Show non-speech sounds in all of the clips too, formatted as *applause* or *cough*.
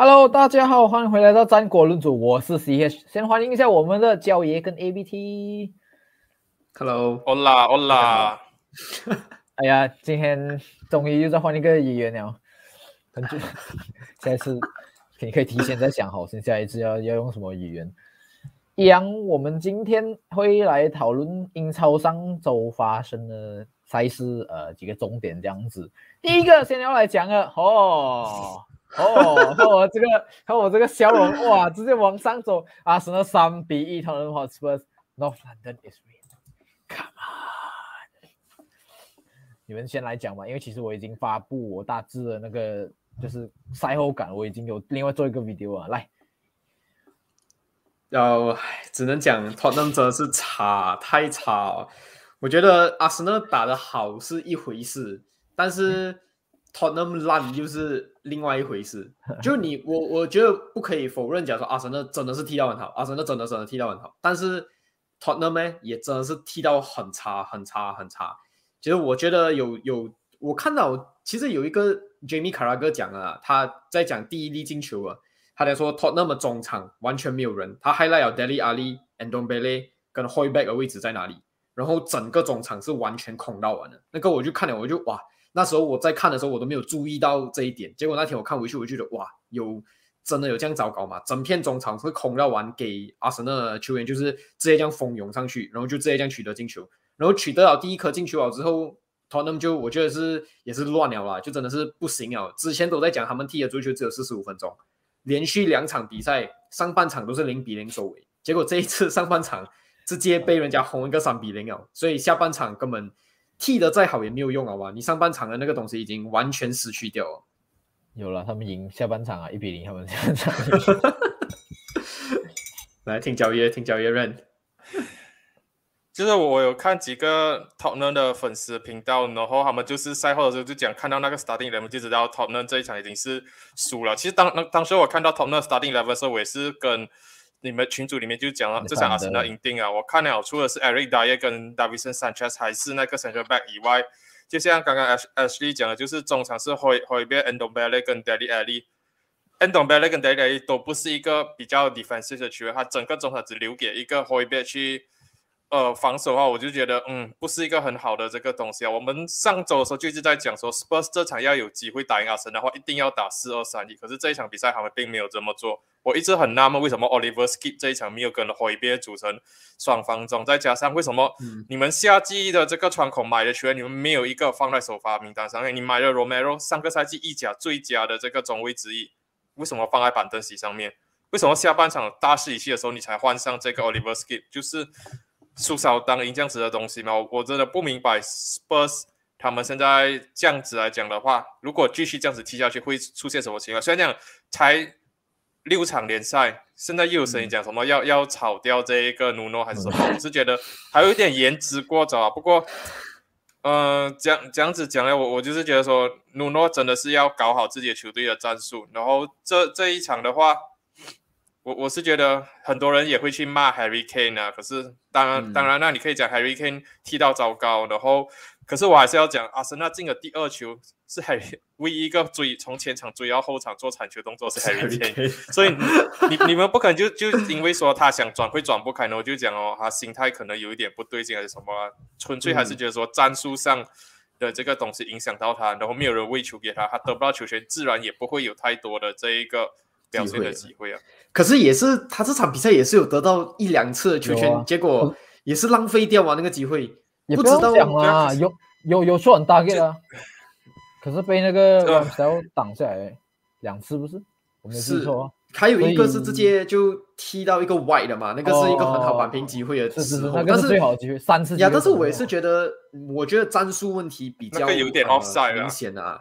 Hello，大家好，欢迎回来到战国论主，我是 CH，先欢迎一下我们的焦爷跟 ABT。Hello，Hola Hola，*laughs* 哎呀，今天终于又再换一个演员了，很久，*laughs* 下一次你可以提前再想好，先下一次要要用什么语言。一样，我们今天会来讨论英超上周发生的赛事，呃，几个重点这样子。第一个先要来讲的，哦。哦，看我这个，看我这个笑容，哇，直接往上走。阿森纳三比一，他们 Hotspur，North London is real，come on。你们先来讲吧，因为其实我已经发布我大致的那个就是赛后感，我已经有另外做一个 video 啊，来。要只能讲 Tottenham 真的是差，太差了。我觉得阿森纳打得好是一回事，但是 Tottenham 烂就是另外一回事。*laughs* 就你我我觉得不可以否认，假如说阿森纳真的是踢到很好，阿森纳真的真的踢到很好，但是 Tottenham 呢也真的是踢到很差很差很差。其实我觉得有有我看到，其实有一个 Jamie Carragher 讲啊，他在讲第一粒进球啊。他在说 Tottenham 中场完全没有人，他 highlight 了 Dele Ali、Ndombele 跟 Hoyback 的位置在哪里，然后整个中场是完全空到完的。那个我就看了，我就哇，那时候我在看的时候我都没有注意到这一点，结果那天我看回去，我就觉得哇，有真的有这样糟糕吗？整片中场是空到完，给阿森纳球员就是直接这样蜂拥上去，然后就直接这样取得进球，然后取得了第一颗进球了之后，Tottenham 就我觉得是也是乱了啦，就真的是不行了。之前都在讲他们踢的足球只有四十五分钟。连续两场比赛，上半场都是零比零收尾，结果这一次上半场直接被人家轰一个三比零哦，所以下半场根本踢的再好也没有用好吧？你上半场的那个东西已经完全失去掉了。有了，他们赢下半场啊，一比零，他们下半场。*laughs* 来听交易，听交易认。就是我有看几个 Tottenham 的粉丝频道，然后他们就是赛后的时候就讲，看到那个 starting eleven 就知道 Tottenham 这一场已经是输了。其实当当时我看到 Tottenham starting eleven 的时候，我也是跟你们群组里面就讲了，这场阿森纳赢定啊！我看了，除了是 Eric Dyer 跟 Davidson Sanchez 还是那个 central back 以外，就像刚刚 Ash Ashley 讲的，就是中场是 Hoy Hoybier、Ndombele 跟 Dele Alli。Ndombele 跟 Dele Alli 都不是一个比较 defensive 的球员，他整个中场只留给一个 Hoybier 去。呃，防守的话，我就觉得，嗯，不是一个很好的这个东西啊。我们上周的时候就一直在讲说，Spurs 这场要有机会打赢阿森的话，一定要打四二三一。可是这一场比赛他们并没有这么做。我一直很纳闷，为什么 Oliver Skip 这一场没有跟 Hoybier 组成双方中？再加上为什么你们夏季的这个窗口买的球员，你们没有一个放在首发名单上面？你买了 Romero，上个赛季意甲最佳的这个中卫之一，为什么放在板凳席上面？为什么下半场大势已去的时候，你才换上这个 Oliver Skip？就是输少当赢这样子的东西嘛，我真的不明白 Spurs 他们现在这样子来讲的话，如果继续这样子踢下去，会出现什么情况？虽然讲才六场联赛，现在又有声音讲什么要要炒掉这一个努诺还是什么，我是觉得还有一点言之过早啊。不过，嗯，这样这样子讲呢，我我就是觉得说，努诺真的是要搞好自己的球队的战术，然后这这一场的话。我我是觉得很多人也会去骂 Harry Kane 啊，可是当然、嗯。当然，那你可以讲 Harry Kane 踢到糟糕，然后可是我还是要讲阿森纳进了第二球是 Harry *laughs* 唯一一个追从前场追到后场做铲球动作是 Harry Kane，所以你你你们不可能就就因为说他想转会转不开呢，我就讲哦，他心态可能有一点不对劲还是什么、啊，纯粹还是觉得说战术上的这个东西影响到他，然后没有人喂球给他，他得不到球权，自然也不会有太多的这一个表现的机会啊。可是也是他这场比赛也是有得到一两次的球权，啊结果也是浪费掉啊那个机会。也不知道讲啊，有有有说很大 get 啊，可是被那个 *laughs* 这 Ramsdale 挡下来两次，不是？我没记是错啊。还有一个是直接就踢到一个 white 的嘛，那个是一个很好扳平机会的是是是，时候，那个是但是最好的机会，三次呀，但是我也是觉得，我觉得战术问题比较那个有点呃 offside 啊明显啊。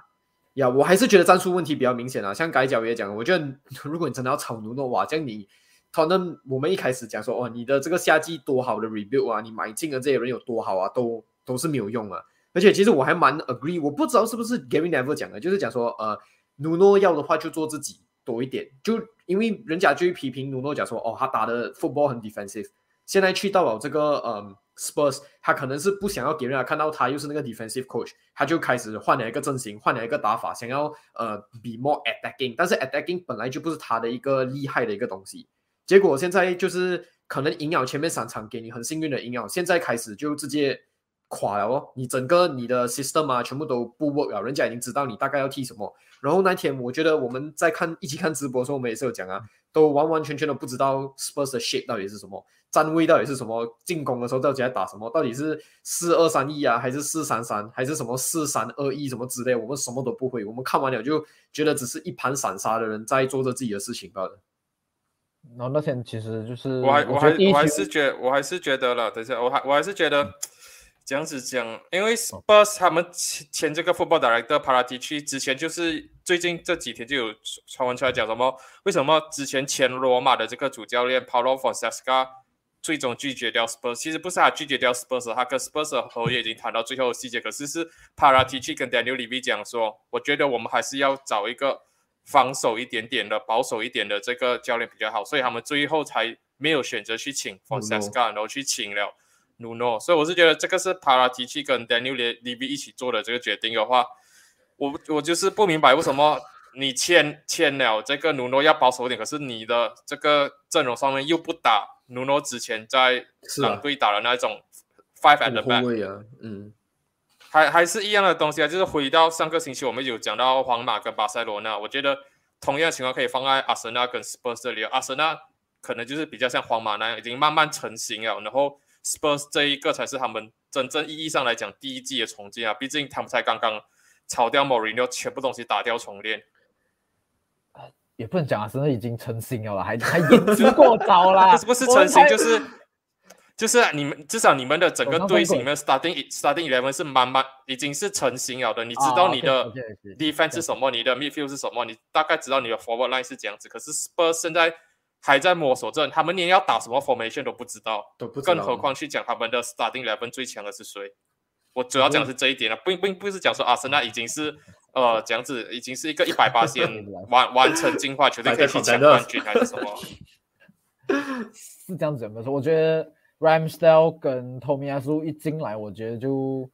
呀，我还是觉得战术问题比较明显啊。像改脚也讲，我觉得如果你真的要炒努诺哇，这样你可能我们一开始讲说哦，你的这个夏季多好的 rebuild 啊，你买进的这些人有多好啊，都都是没有用啊。而且其实我还蛮 agree，我不知道是不是 Gary Neville 讲的，就是讲说呃，努诺要的话就做自己多一点，就因为人家就会批评努诺讲说哦，他打的 football 很 defensive，现在去到了这个嗯 Spurs 他可能是不想要给人家看到他又是那个 defensive coach，他就开始换了一个阵型，换了一个打法，想要呃 be more attacking，但是 attacking 本来就不是他的一个厉害的一个东西，结果现在就是可能赢了前面三场给你很幸运的赢了，现在开始就直接垮了哦，你整个你的 system 啊全部都不 work 了，人家已经知道你大概要踢什么，然后那天我觉得我们在看一起看直播的时候，我们也是有讲啊，都完完全全的不知道 Spurs 的 shape 到底是什么。站位到底是什么？进攻的时候到底在打什么？到底是四二三一啊，还是四三三，还是什么四三二一什么之类？我们什么都不会。我们看完了就觉得只是一盘散沙的人在做着自己的事情罢了。然后那天其实就是我还我还我还是是觉我还是觉得了，等一下我还我还是觉得这样子讲，因为 Spurs 他们前前这个 Football Director p a r a t i c 之前就是最近这几天就有传闻出来讲什么？为什么之前前罗马的这个主教练 Paulo Fonseca？最终拒绝掉 Spurs，其实不是他拒绝掉 Spurs，他跟 Spurs 的合约已经谈到最后的细节。可是是 Paratici 跟 Daniel Levy 讲说，我觉得我们还是要找一个防守一点点的、保守一点的这个教练比较好，所以他们最后才没有选择去请 Fonseca，然后去请了 Nuno。所以我是觉得这个是 Paratici 跟 Daniel Levy 一起做的这个决定的话，我我就是不明白为什么你签签了这个 Nuno 要保守一点，可是你的这个阵容上面又不打。努诺之前在狼队打的那种 five and back 啊，嗯，还还是一样的东西啊，就是回到上个星期我们有讲到皇马跟巴塞罗那，我觉得同样情况可以放在阿森纳跟 Spurs 这里，阿森纳可能就是比较像皇马那样已经慢慢成型了，然后 Spurs 这一个才是他们真正意义上来讲第一季的重建啊，毕竟他们才刚刚炒掉莫里尼奥，全部东西打掉重练。也不能讲啊，真的已经成型了，还 *laughs* 还言之过早啦。*laughs* 不是成型，就是就是你们至少你们的整个队形里面，starting starting eleven 是慢慢已经是成型了的。你知道你的 defense 是什么，你的 midfield 是什么，你大概知道你的 forward line 是这样子。可是 Spurs 现在还在摸索着，他们连要打什么 formation 都不知道，都不更何况去讲他们的 starting eleven 最强的是谁。我主要讲的是这一点了，并并不是讲说阿森纳已经是。呃，这样子已经是一个 *laughs* 一百八线完完成进化球队可以去抢冠军还是什么？*laughs* 是这样子没错。我觉得 Ramsdale 跟 Tomiyasu 一进来，我觉得就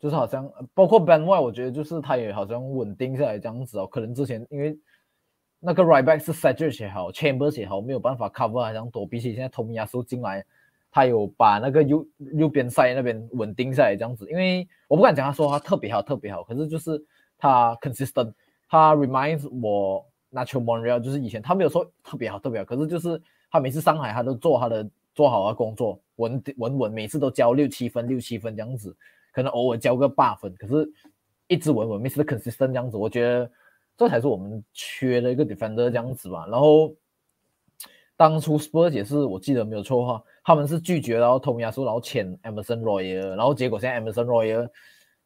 就是好像包括 Ben White，我觉得就是他也好像稳定下来这样子哦。可能之前因为那个 Right Back 是 s e d g e 也好，Chambers 也好，没有办法 cover 好像躲。比起现在 Tomiyasu 进来，他有把那个右右边塞那边稳定下来这样子。因为我不敢讲他说他特别好特别好，可是就是。他 consistent，他 reminds 我 Natural Montreal，就是以前他没有说特别好特别好，可是就是他每次上海他都做他的做好的工作，稳稳稳，每次都交六七分六七分这样子，可能偶尔交个八分，可是一直稳稳，每次 consistent 这样子，我觉得这才是我们缺的一个 defender 这样子吧。然后当初 Spurs 也是我记得没有错的话，他们是拒绝然后同亚说然后签 Emerson Royal，然后结果现在 Emerson Royal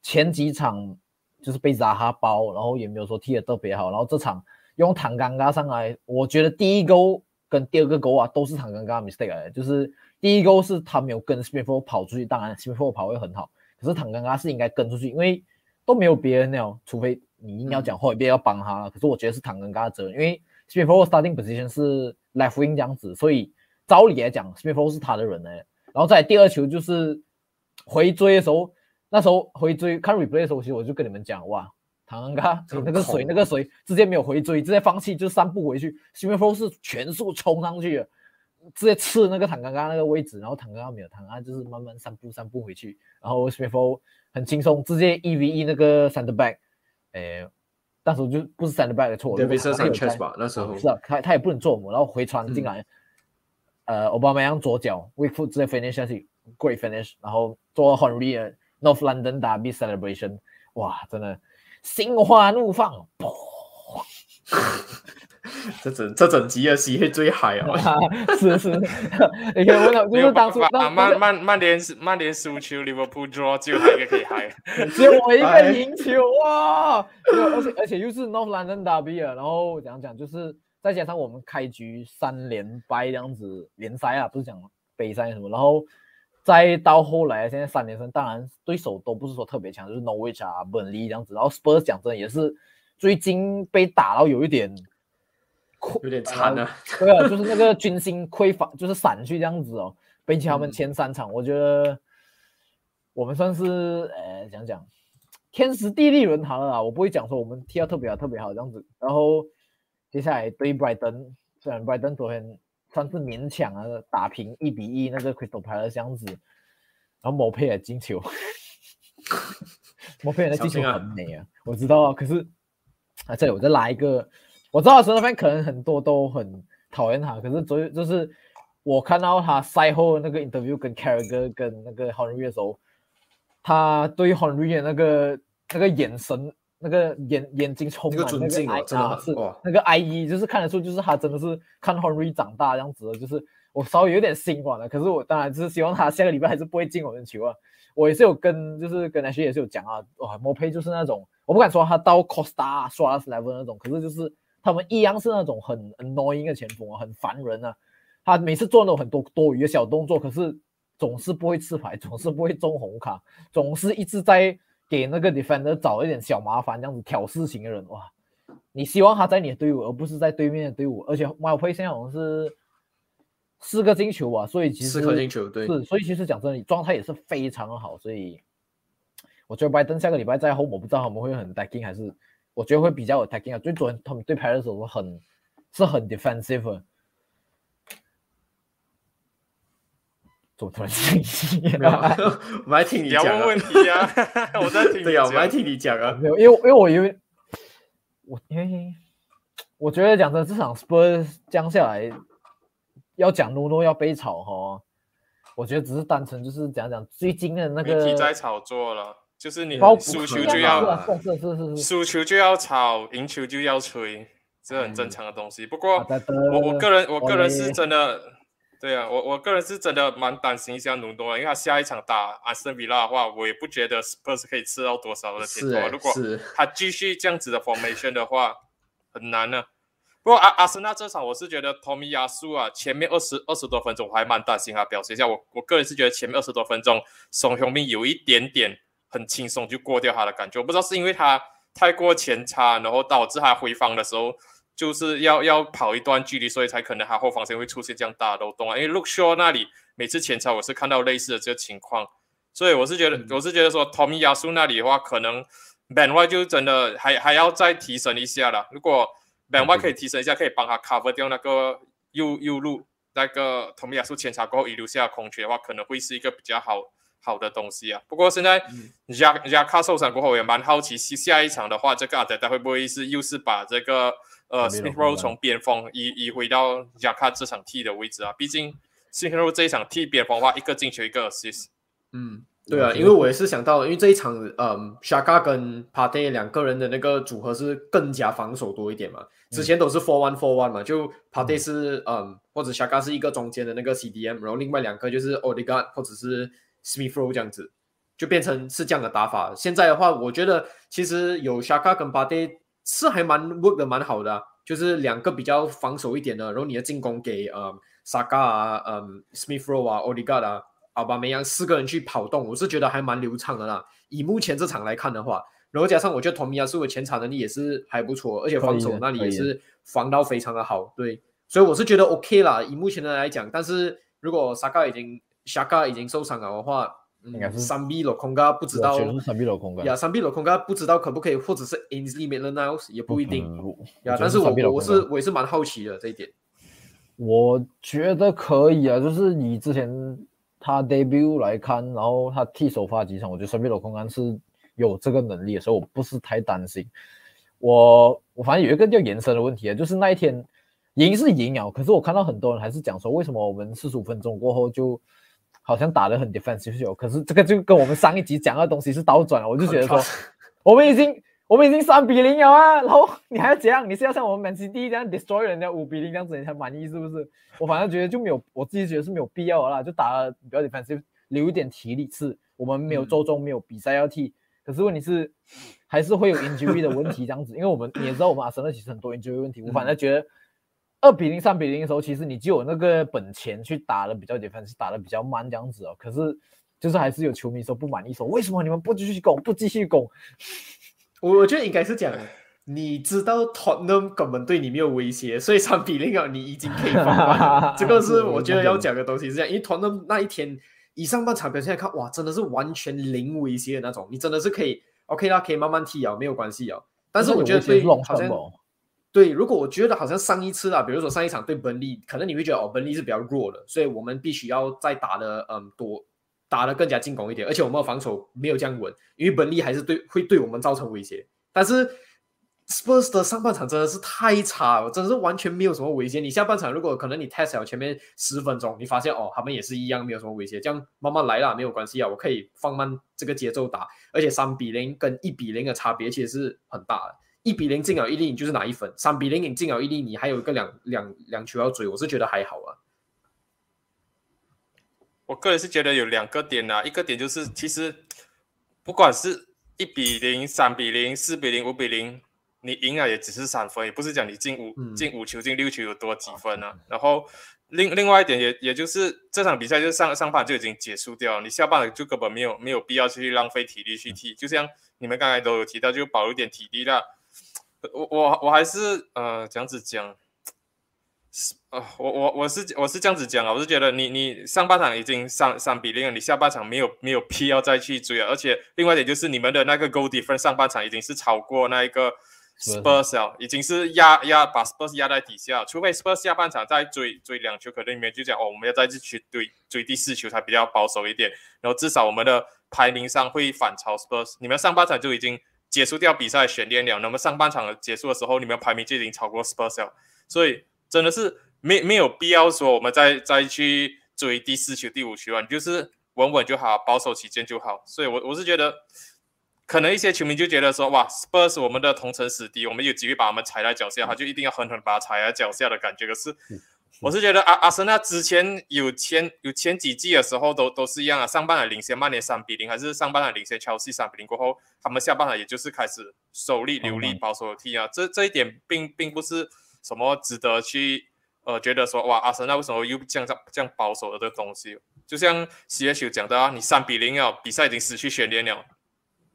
前几场。就是被扎哈包，然后也没有说踢得特别好，然后这场用坦刚刚上来，我觉得第一勾跟第二个勾啊都是坦刚刚 mistake 来的，就是第一勾是他没有跟 Smithford 跑出去，当然 Smithford 跑会很好，可是坦刚刚是应该跟出去，因为都没有别人了，除非你硬要讲后边要帮他了，可是我觉得是坦刚刚的责任，因为 Smithford starting position 是 left wing 这样子，所以照理来讲 Smithford 是他的人呢，然后在第二球就是回追的时候。那时候回追看 replay 的时候，其实我就跟你们讲，哇，唐人嘎那个水那个水直接没有回追，直接放弃就三步回去。S t h 是全速冲上去的，直接刺那个唐刚刚那个位置，然后唐刚刚没有，唐刚就是慢慢三步三步回去，然后 s t h 很轻松直接一 v 一那个 center back，诶，那时候就不是 center back 的错，对，是 chest 吧，那时候。是啊，他他也不能做我，然后回传进来，呃，奥巴马扬左脚 weak foot 直接 finish 下去，great finish，然后做很 real。North London Derby celebration，哇，真的心花怒放，这整这整集的戏会最嗨哦，是是，你看我就是当初曼曼曼联曼联输球，Liverpool draw 只有他一个可以嗨，只有我一个赢球哇！而且而且又是 North London Derby 啊，然后讲讲就是再加上我们开局三连败这样子联赛啊，不是讲杯赛什么，然后。再到后来，现在三连胜，当然对手都不是说特别强，就是 Norwich 啊、本利这样子。然后 Spurs 讲真的也是最近被打到有一点，有点惨了。*laughs* 对啊，就是那个军心匮乏，就是散去这样子哦。比起他们嗯前三场，我觉得我们算是呃讲讲天时地利人和了啦。我不会讲说我们踢到特别好特别好这样子。然后接下来对 Brighton，虽然 Brighton 昨天算是勉强啊打平一比一那个 Crystal Palace 这样子，然后某佩尔进球，某佩尔的进球很美啊，我知道啊，可是啊这里我再拉一个，我知道神 fan 可能很多都很讨厌他，可是昨就是我看到他赛后那个 interview 跟 Carragher 跟那个 Henry 的时候，他对 Henry 的那个那个眼神，那个眼眼睛充那个满那个爱真的啊是那个 I E，，就是看得出，就是他真的是看 Henry 长大这样子的，就是我稍微有点心软了。可是我当然就是希望他下个礼拜还是不会进我们球啊。我也是有跟，就是跟 H 也是有讲啊，哇，摩佩就是那种，我不敢说他到 Costa、Suarez level 那种，可是就是他们一样是那种很 annoying 的前锋啊，很烦人啊。他每次做那种很多多余的小动作，可是总是不会吃牌，总是不会中红卡，总是一直在给那个 defender 找一点小麻烦，这样子挑事情的人，哇！你希望他在你的队伍，而不是在对面的队伍。而且 m y p a y 现在好像是四个进球吧，所以其实四颗进球，对，是，所以其实讲真的，状态也是非常好，所以我觉得拜登下个礼拜在后，我不知道他们会很 attacking 还是我觉得会比较 attacking 啊。最昨天他们对牌的时候很是很 defensive 的。怎么突然生气？没有，*laughs* 我们来听你讲啊要问问题啊，*laughs* 我在听你对呀，我们来讲。听你讲啊。没有，因为因为我因为我因为我觉得讲真的，这场 Spurs 降下来，要讲努诺要被炒哈，我觉得只是单纯就是讲讲最近的那媒个体在炒作了，就是你输球就要啊是是是是是，输球就要炒，赢球就要吹，这很正常的东西。不过啊我我个人我个人是真的，对啊，我我个人是真的蛮担心一下努诺的，因为他下一场打阿森比拉的话，我也不觉得 Spurs 可以吃到多少的甜头如果他继续这样子的 formation 的话，很难呢、不过阿阿森纳这场，我是觉得 Tommy 亚苏啊，前面二十二十多分钟，我还蛮担心他表现一下。我我个人是觉得前面二十多分钟，宋雄斌有一点点很轻松就过掉他的感觉。我不知道是因为他太过前插，然后导致他回防的时候就是要要跑一段距离，所以才可能他后防线会出现这样大的漏洞啊。因为 Luke Shaw 那里每次前插我是看到类似的这个情况，所以我是觉得、嗯我是觉得说 Tommy 亚苏那里的话，可能 Ben White 就真的还还要再提升一下了。如果 Ben White 可以提升一下，可以帮他 cover 掉那个右右路那个 Tommy 亚苏前插过后遗留下的空缺的话，可能会是一个比较好好的东西啊。不过现在嗯 Jack Jack 受伤过后，我也蛮好奇，下下一场的话，这个阿德达会不会是又是把这个呃 Smith Rowe 从边锋移移回到 Jack 这场踢的位置啊？毕竟 Smith Rowe 这一场踢边锋的话，一个进球一个 assist。嗯，对啊，因为我也是想到，因为这一场，嗯，Shaka 跟 Pate 两个人的那个组合是更加防守多一点嘛。之前都是 four one four one 嘛，就 Pate 是嗯，或者 Shaka 是一个中间的那个 CDM，然后另外两个就是 Odegaard 或者是 Smith Rowe 这样子，就变成是这样的打法。现在的话，我觉得其实有 Shaka 跟 Pate 是还蛮 work 的蛮好的啊、就是两个比较防守一点的，然后你的进攻给嗯 Saka 啊、嗯 Smith Rowe 啊、Odegaard 啊。奥巴梅扬四个人去跑动，我是觉得还蛮流畅的啦。以目前这场来看的话，然后加上我觉得同米亚苏的前场能力也是还不错，而且防守那里也是防到非常的好，对，所以我是觉得 OK 啦。以目前的来讲，但是如果萨卡已经萨卡已经受伤了的话，嗯，应该是三 B 罗空格不知道三 B 楼空干，呀，三 B 罗空格不知道可不可以，或者是 Ainsley Maitland Niles 也不一定但是我我是我也是蛮好奇的这一点。我觉得可以啊，就是以之前他 debut 来看，然后他替首发几场，我觉得三 B 楼空格是有这个能力的，所以我不是太担心。我我反正有一个叫延伸的问题啊，就是那一天赢是赢了，可是我看到很多人还是讲说，为什么我们四十五分钟过后就好像打得很 defensive，可是这个就跟我们上一集讲的东西是倒转了，我就觉得说，*laughs* 我们已经我们已经三比零了啊，然后你还要这样，你是要像我们 Man City 这样 destroy 人家五比零这样子你才满意是不是？我反正觉得就没有，我自己觉得是没有必要的啦，就打了比较 defensive，留一点体力是，我们没有嗯周中没有比赛要踢，可是问题是还是会有 injury 的问题这样子，因为我们你也知道我们阿森纳其实很多 injury 问题，我反正觉得。二比零、三比零的时候，其实你就有那个本钱去打的比较 defense，打的比较慢这样子哦。可是就是还是有球迷说不满意，说为什么你们不继续攻，不继续攻？我我觉得应该是讲，你知道 Tottenham 根本对你没有威胁，所以三比零啊，你已经可以放慢了。这个是 *laughs* 我觉得要讲的东西是这样，因为 Tottenham 那一天以上半场表现来看，哇，真的是完全零威胁的那种，你真的是可以 OK 啦，可以慢慢踢啊，没有关系啊。但是我觉得对好像对，如果我觉得好像上一次啊，比如说上一场对本利，可能你会觉得哦，本利是比较弱的，所以我们必须要再打的嗯多，打的更加进攻一点，而且我们的防守没有这样稳，因为本利还是对会对我们造成威胁。但是 Spurs 的上半场真的是太差了，真的是完全没有什么威胁。你下半场如果可能你 test 了前面十分钟，你发现哦，他们也是一样没有什么威胁，这样慢慢来啦，没有关系啊，我可以放慢这个节奏打，而且三比零跟一比零的差别其实是很大的。一比零进了一粒，你就是拿一分；三比零你进了一粒，你还有一个两两两球要追。我是觉得还好啊。我个人是觉得有两个点啊，一个点就是其实不管是一比零、三比零、四比零、五比零，你赢了也只是三分，也不是讲你进五进五球、进六球有多几分啊。然后另另外一点也也就是这场比赛就上上半就已经结束掉了，你下半就根本没有没有必要去浪费体力去踢。就像你们刚才都有提到，就保留点体力啦。我我我还是呃这样子讲，是呃我我我是我是这样子讲啊，我是觉得你你上半场已经三三比零了，你下半场没有没有必要再去追了，而且另外一点就是你们的那个 goal difference 上半场已经是超过那一个 Spurs 了，已经是压压把 Spurs 压在底下，除非 Spurs 下半场再追追两球，可能你们就讲哦我们要再去追追第四球才比较保守一点，然后至少我们的排名上会反超 Spurs，你们上半场就已经。结束掉比赛悬念了，那么上半场结束的时候，你们排名就已经超过 Spurs 了，所以真的是没没有必要说我们再再去追第四球、第五球啊，你就是稳稳就好，保守起见就好。所以，我我是觉得，可能一些球迷就觉得说，哇，Spurs 我们的同城死敌，我们有机会把他们踩在脚下，他就一定要狠狠把他踩在脚下的感觉。可是。我是觉得阿阿森纳之前有前有前几季的时候都都是一样啊，上半场领先曼联三比零，还是上半场领先切尔西三比零过后，他们下半场也就是开始守力留力保守踢啊，这这一点并并不是什么值得去呃觉得说哇阿森纳为什么又这样这样保守的这个东西，就像 C H 讲的啊，你三比零啊，比赛已经失去悬念了，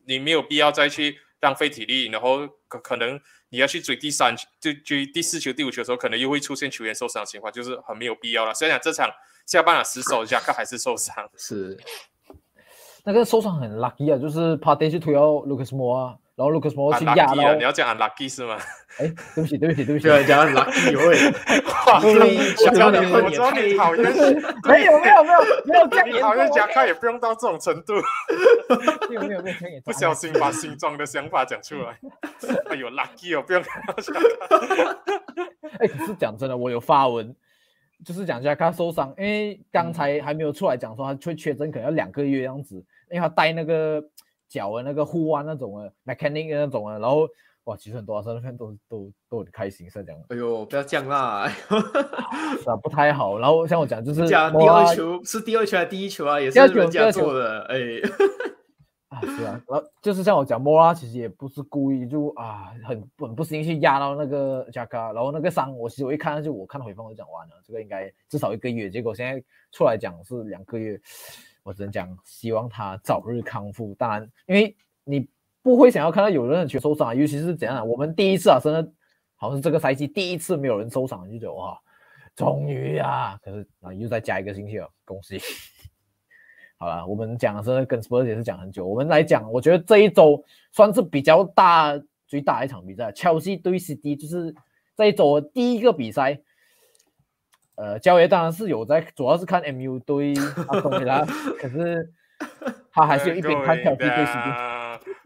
你没有必要再去浪费体力，然后可可能。你要去追第三，就追第四球、第五球的时候，可能又会出现球员受伤的情况，就是很没有必要了。所以讲这场下半场失手，加克还是受伤。是，那个受伤很 lucky 啊，就是 Party 去推到 Lucas Moore，然后 Lucas 压了。你要讲 unlucky 是吗？*laughs* 哎，对不起，对不起，对不起，讲 lucky 喂。*laughs* 所以小张，我知道你讨厌，没有没有没有没有这样，你讨厌加克也不用到这种程度。没有没有没有，不小心把心中的想法讲出来。哎呦，lucky 哦，不用哎，可是讲真的，我有发文，就是讲加克受伤，因为刚才还没有出来讲说他会确诊，可能要两个月样子，因为他带那个。脚的那个护腕那种啊，mechanic 那种啊，然后哇，其实很多阿森纳都都都很开心，是这样。哎呦，不要这样啦，是 *laughs* 啊，不太好。然后像我讲，就是第二球是第二球还是第一球啊？也是人家做的，哎。*laughs* 啊，是啊，然后就是像我讲，莫拉其实也不是故意，就啊，很很不心去压到那个加卡，然后那个伤，我其实我一看就我看到回放我就讲完了，这个应该至少一个月，结果现在出来讲是两个月。我只能讲，希望他早日康复。当然，因为你不会想要看到有人去受伤，尤其是怎样我们第一次啊，真的好像这个赛季第一次没有人受伤，就觉得哇，终于啊！可是啊，又再加一个星期了，恭喜！*laughs* 好了，我们讲真的跟 Spurs 也是讲很久。我们来讲，我觉得这一周算是比较大、最大一场比赛，切尔西对 CD，就是这一周的第一个比赛。呃，焦爷当然是有在，主要是看 MU 对阿东维拉，可是他还是有一边看跳 P 对 CD。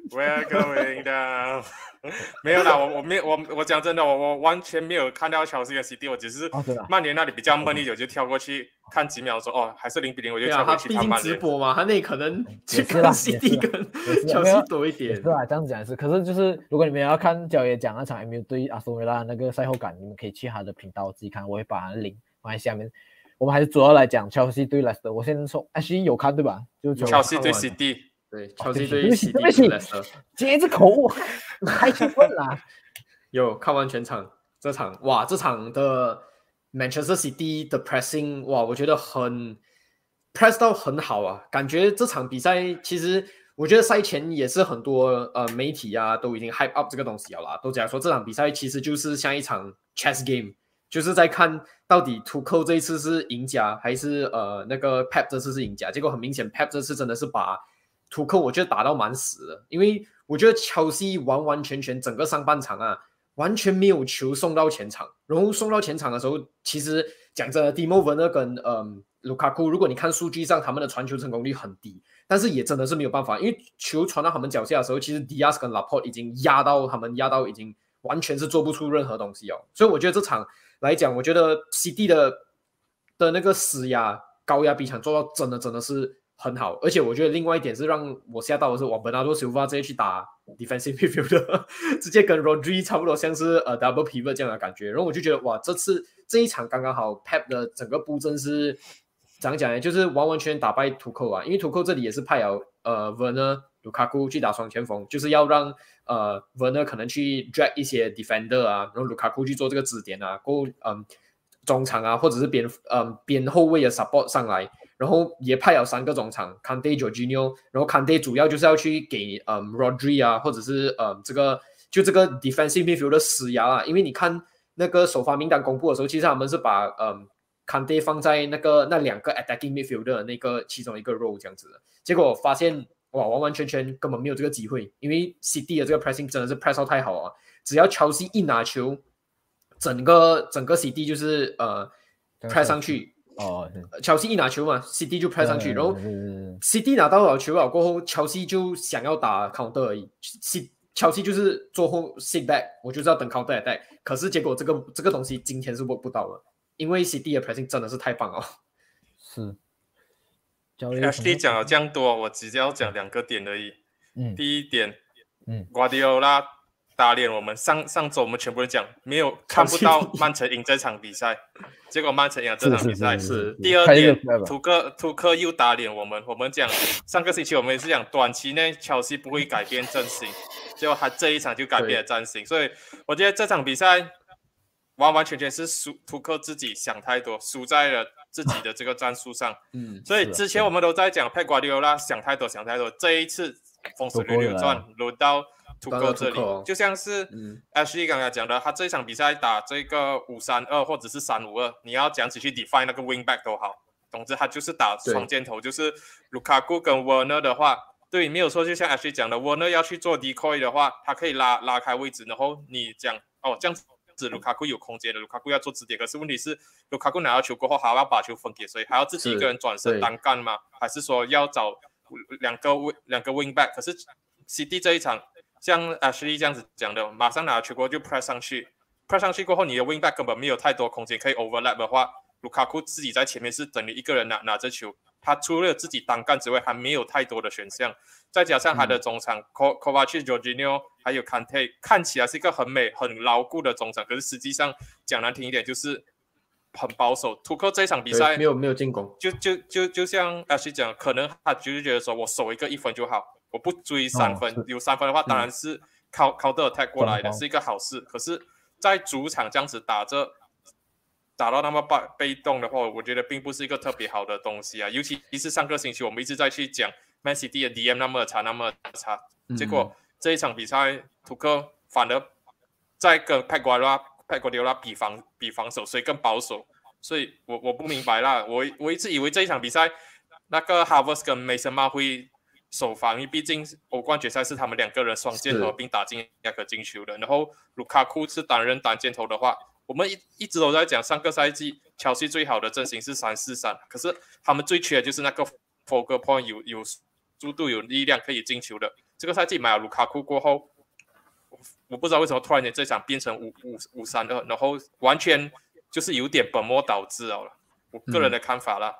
We're going down。*laughs* 没有啦，我我没我我讲真的，我我完全没有看到乔西的 CD，我只是曼联那里比较闷一点，就跳过去看几秒，说哦还是零比零，我就跳过去看曼联。直播嘛，他那可能去看 CD 跟乔西多一点。是吧？这样子讲是，可是就是如果你们要看焦爷讲那场 MU 对阿斯维拉那个赛后感，你们可以去他的频道自己看，我会把领。放在下面，我们还是主要来讲切尔西对莱斯特。我先说，阿西有看对吧？就切尔西对 CD，对，切尔西对 CD，对不起，接着口误，太兴奋了。*laughs* 有看完全场，这场哇，这场的 Manchester City 的 pressing 哇，我觉得很 press 到很好啊，感觉这场比赛其实我觉得赛前也是很多呃媒体啊都已经 hype up 这个东西了啦，都讲说这场比赛其实就是像一场 chess game，就是在看到底图扣这一次是赢家还是呃那个 Pep 这次是赢家。结果很明显，Pep 这次真的是把图扣我觉得打到蛮死的，因为我觉得乔西完完全全整个上半场啊完全没有球送到前场，然后送到前场的时候，其实讲真的，Dimo Werner 跟嗯卢卡库，如果你看数据上他们的传球成功率很低。但是也真的是没有办法，因为球传到他们脚下的时候，其实迪亚斯跟拉波已经压到他们，压到已经完全是做不出任何东西哦。所以我觉得这场来讲，我觉得 CD 的的那个施压高压逼抢做到真的真的是很好。而且我觉得另外一点是让我吓到的是，我本纳多修夫直接去打 defensive *laughs* midfield，直接跟 Rodri 差不多像是呃 double pivot 这样的感觉。然后我就觉得哇，这次这一场刚刚好，Pep 的整个布阵是。怎样讲呢？就是完完全全打败图扣啊！因为图扣这里也是派了呃 Vener、卢卡库去打双前锋，就是要让呃 Verner 可能去 drag 一些 defender 啊，然后卢卡库去做这个支点啊，过嗯中场啊，或者是边嗯边后卫的 support 上来，然后也派了三个中场，Kante、Jorginho，然后 Kante 主要就是要去给嗯 Rodri 啊，或者是嗯这个就这个 defensive midfield 的施压啊，因为你看那个首发名单公布的时候，其实他们是把嗯。坎迪放在那个那两个 attacking midfield 的那个其中一个 role 这样子的，结果发现哇，完完全全根本没有这个机会，因为 CD 的这个 pressing 真的是 press 太好啊！只要乔西一拿球，整个整个 CD 就是呃 press 上去哦，乔西一拿球嘛，CD 就 press 上去，然后 CD 拿到了球了过后，乔西就想要打 counter 而已，C 乔西就是做后 sit back，我就是要等 counter attack，可是结果这个这个东西今天是 work 不到了。因为 CD 的 pressing 真的是太棒了，是。HD 讲了这样多，我只要讲两个点而已。嗯。第一点，嗯，Guardiola 打脸我们。上上周我们全部人讲，没有看不到 *laughs* 曼城赢这场比赛，结果曼城赢了这场比赛。是。第二点，图克图克又打脸我们。我们讲上个星期我们也是讲短期内乔西不会改变阵型，结果他这一场就改变了阵型。所以我觉得这场比赛。完完全全是输图克自己想太多，输在了自己的这个战术上。*laughs* 嗯，所以之前我们都在讲佩瓜迪奥拉想太多，想太多。这一次风水轮流转，轮到图克这里，就像是 Ashley 刚刚讲的，他这一场比赛打这个五三二或者是三五二，你要讲起去 define 那个 wing back 都好，总之他就是打双箭头，就是卢卡库跟 Werner 的话，对，没有错。就像 Ashley 讲的，Werner 要去做 decoy 的话，他可以拉拉开位置，然后你讲哦这样子。是卢卡库有空间的，卢卡库要做支点，可是问题是卢卡库拿到球过后还要把球分给谁？还要自己一个人转身单干吗？还是说要找两个两个 wing back？可是 CD 这一场像 Ashley 这样子讲的，马上拿到球过后就 press 上去，press 上去过后你的 wing back 根本没有太多空间可以 overlap 的话，卢卡库自己在前面是等于一个人拿拿着球，他除了自己单干之外，还没有太多的选项。再加上他的中场 Kovacic、Jorginho 还有 Kante，看起来是一个很美、很牢固的中场，可是实际上讲难听一点，就是很保守。图克这场比赛没有没有进攻，就就就就像 Ashley 讲，可能他就是觉得说我守一个一分就好，我不追三分。有三分的话，当然是靠靠的 attack 过来的，是一个好事。可是，在主场这样子打着，打到那么被被动的话，我觉得并不是一个特别好的东西啊。尤其是上个星期我们一直在去讲。Man City 的 DM 那么差，那么差，结果这一场比赛，图克反而在跟佩瓜拉、佩瓜迪拉比防比防守，所以更保守。所以我我不明白啦，我我一直以为这一场比赛，那个 Harvest 跟 Mason m 会首防，因为毕竟欧冠决赛是他们两个人双箭头并打进两个进球的。然后卢卡库是单人单箭头的话，我们一一直都在讲，上个赛季乔西最好的阵型是三四三，可是他们最缺的就是那个 focal point 有有。速度有力量可以进球的，这个赛季买了卢卡库过后，我不知道为什么突然间这场变成五五五三二，然后完全就是有点本末倒置了。我个人的看法啦。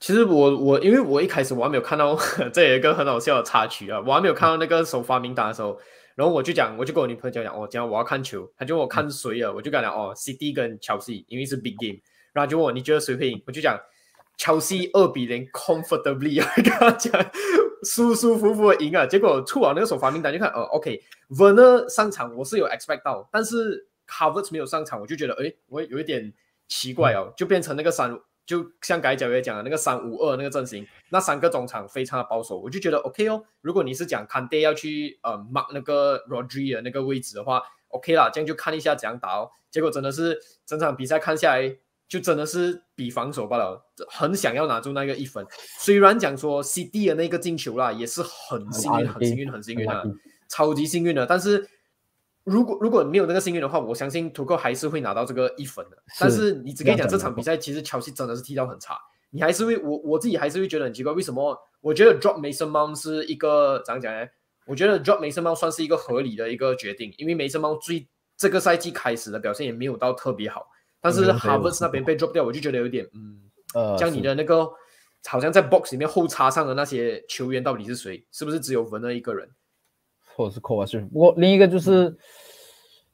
其实我我因为我一开始我还没有看到 *laughs* 这有一个很好笑的插曲啊，我还没有看到那个首发名单的时候，然后我就讲，我就跟我女朋友讲讲，哦，讲我要看球，他就问我看谁啊，我就跟她讲哦，CD 跟乔西，因为是 big game，然后就问我你觉得谁会赢，我就讲乔西二比零 comfortably，*laughs* 跟他讲。舒舒服服的赢啊！结果出完那个首发名单就看，哦，OK，Verner 上场我是有 expect 到，但是 Harvard 没有上场，我就觉得，哎，我有一点奇怪哦，就变成那个三就像刚才角爷讲的那个三五二那个阵型，那三个中场非常的保守，我就觉得 OK 哦。如果你是讲 k a n d 要去呃 mark 那个 Rodri 的那个位置的话，OK 啦，这样就看一下怎样打哦。结果真的是整场比赛看下来，就真的是比防守罢了，很想要拿住那个一分。虽然讲说 CD 的那个进球啦，也是很幸运、很幸运、很幸运啊，超级幸运的，但是。如果如果没有那个幸运的话，我相信图克还是会拿到这个一分的。但是你只可以讲这场比赛，其实乔西真的是踢到很差。你还是会我我自己还是会觉得很奇怪，为什么？我觉得 drop Mason Mount 是一个怎样讲呢？我觉得 drop Mason Mount 算是一个合理的一个决定，因为 Mason Mount 最这个赛季开始的表现也没有到特别好。但是 Harvard 那边被 drop 掉，我就觉得有点嗯呃，像你的那个好像在 box 里面后插上的那些球员到底是谁？是不是只有文了一个人？或者是 v a 不过另一个就是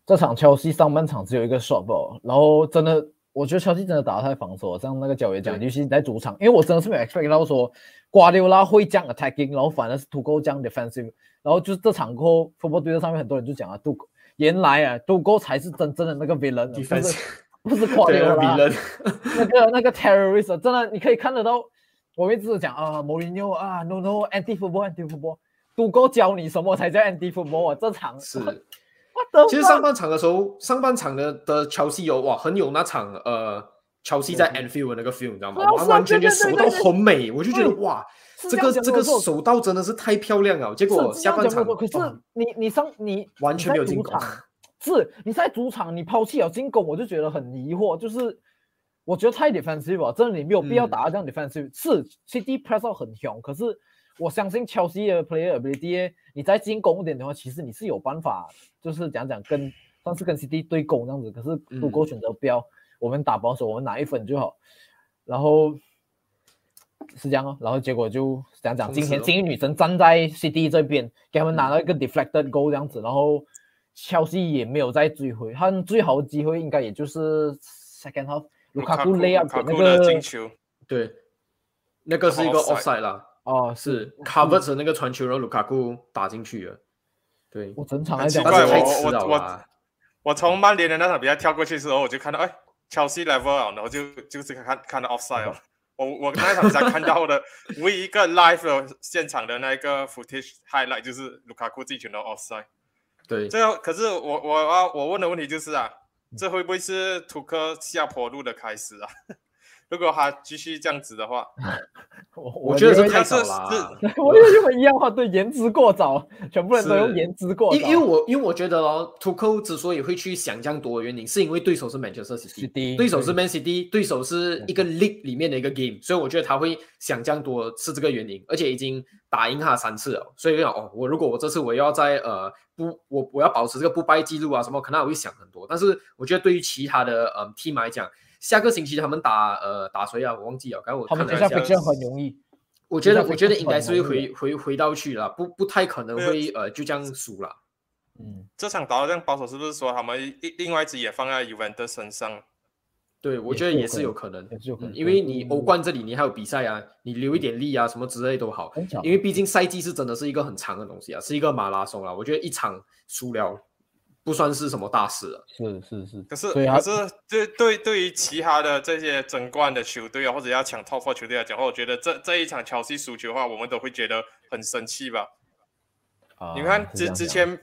这场切尔西上半场只有一个 shot ball，然后真的我觉得切尔西真的打得太防守了，像那个角也讲，尤其在主场，因为我真的是没有 expect 到说瓜迪奥拉会这样 attacking，然后反而是土狗这样 defensive，然后就是这场过后，football 队上面很多人就讲啊，杜原来啊，杜狗才是真正的那个 villain，不是不是瓜迪奥拉，那个 *laughs* 那个 terrorist，真的你可以看得到，我一直讲啊，莫里纽啊，no no anti football anti football。杜哥教你什么才叫 anti football 啊？这场是，*laughs* 其实上半场的时候，上半场的的乔西有哇，很有那场呃，乔西在 Anfield 那个 feel，你知道吗？完完全全手到很美，我就觉得哇，这个这个手到真的是太漂亮了。结果下半场，可是你你上你完全没有进攻，是你在主场你抛弃了进攻，我就觉得很疑惑，就是我觉得太 defensive 了真的你没有必要打到这样 defensive，是 CD press 很凶，可是。我相信乔西的 player ability，你再进攻一点的话，其实你是有办法，就是讲讲跟上次跟 CD 对攻这样子。可是如果选择标，我们打保守，我们拿一分就好。然后是这样哦，然后结果就讲讲，今天金鱼女神站在 CD 这边，给他们拿了一个 deflected goal 这样子。然后乔西也没有再追回，他们最好的机会应该也就是 second half，卢卡库 lay up 那个进球，对，那个是一个 offside 啦。哦，是 cover 那个传球，然后卢卡库打进去了。对我整场来讲，怪我我我我从曼联的那场比赛跳过去的时候，我就看到哎，Chelsea level 然后就就是看看到 offside。*laughs* 我我那场比赛看到的 *laughs* 唯一一个 live 现场的那个 footage highlight 就是卢卡库进球的 offside。对，这个可是我我啊我问的问题就是啊，这会不会是图克下坡路的开始啊？如果他继续这样子的话，*laughs* 我我觉得是太早了。*laughs* 我也用一样话，对，言之过早，全部人都用言之过早。因因为我因为我觉得哦，图克之所以会去想这样多的原因，是因为对手是 Manchester City，对手是 Man City，对手是一个 League 里面的一个 game，所以我觉得他会想这样多是这个原因，而且已经打赢他三次了，所以讲哦，我如果我这次我要在呃不我我要保持这个不败记录啊什么，可能我会想很多。但是我觉得对于其他的嗯 team 来讲，下个星期他们打呃打谁啊？我忘记了。刚才我看了一下比较很容易。我觉得我觉得应该是会回回回到去了，不不太可能会呃就这样输了。嗯，这场打到这样保守，是不是说他们另另外一只也放在 e v e n t 身上？对，我觉得也是有可能，有可能，因为你欧冠这里你还有比赛啊，你留一点力啊什么之类都好。因为毕竟赛季是真的是一个很长的东西啊，是一个马拉松啊。我觉得一场输了。不算是什么大事了，是是是，可是可是对对对于其他的这些争冠的球队啊，或者要抢 top four 球队来讲，我觉得这这一场乔西输球的话，我们都会觉得很生气吧？啊，你看之之前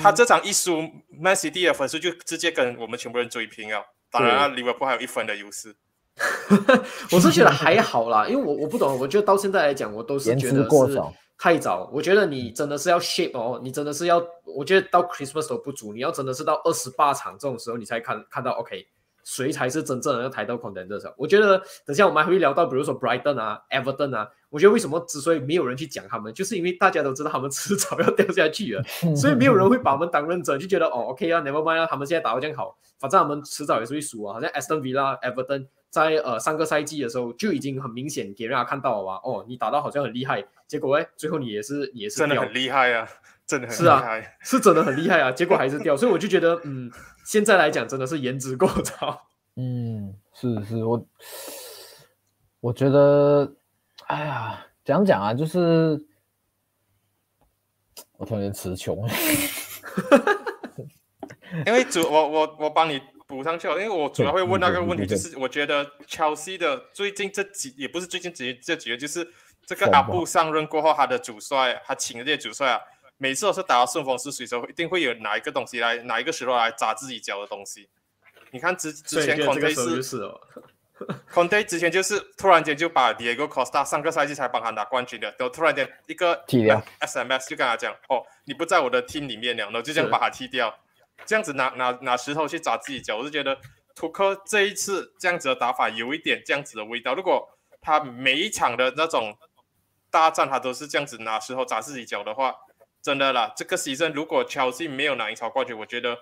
他这场一输，Man City 的分数就直接跟我们全部人追平了，当然利物浦还有一分的优势。*laughs* 我是觉得还好啦，因为我我不懂，我觉得到现在来讲，我都是觉得是。太早，我觉得你真的是要 shape 哦，你真的是要，我觉得到 Christmas 都不足，你要真的是到二十八场这种时候，你才看看到 OK，谁才是真正的要抬到 contender 上。我觉得等下我们还会聊到，比如说 Brighton 啊，Everton 啊，我觉得为什么之所以没有人去讲他们，就是因为大家都知道他们迟早要掉下去了，所以没有人会把他们当认真，就觉得哦 OK 啊，Never mind 啊，他们现在打到这样好，反正他们迟早也是会输啊，好像 Aston Villa、Everton。在呃上个赛季的时候就已经很明显给人家看到了吧？哦，你打到好像很厉害，结果哎，最后你也是也是真的很厉害啊，真的很厉害，是真的很厉害啊，结果还是掉，所以我就觉得嗯，现在来讲真的是颜值过早。嗯，是是，我我觉得，哎呀，讲讲啊，就是我突然词穷，*laughs* 因为主我我我帮你。补上去了，因为我主要会问那个问题，就是我觉得 Chelsea 的最近这几也不是最近几这几个，就是这个阿布上任过后，他的主帅，他请的这些主帅啊，每次都是打到顺风顺水的时候，一定会有哪一个东西来，哪一个石头来砸自己脚的东西。你看之之前所以觉得这个 Conte 时候就是是哦，*laughs* Conte 之前就是突然间就把 Diego Costa 上个赛季才帮他拿冠军的，然后突然间一个 SMS 就跟他讲，哦，你不在我的 team 里面了，然后就这样把他踢掉，这样子拿拿拿石头去砸自己脚，我就觉得图克这一次这样子的打法有一点这样子的味道。如果他每一场的那种大战他都是这样子拿石头砸自己脚的话，真的啦，这个 season 如果 Chelsea 没有拿英超冠军，我觉得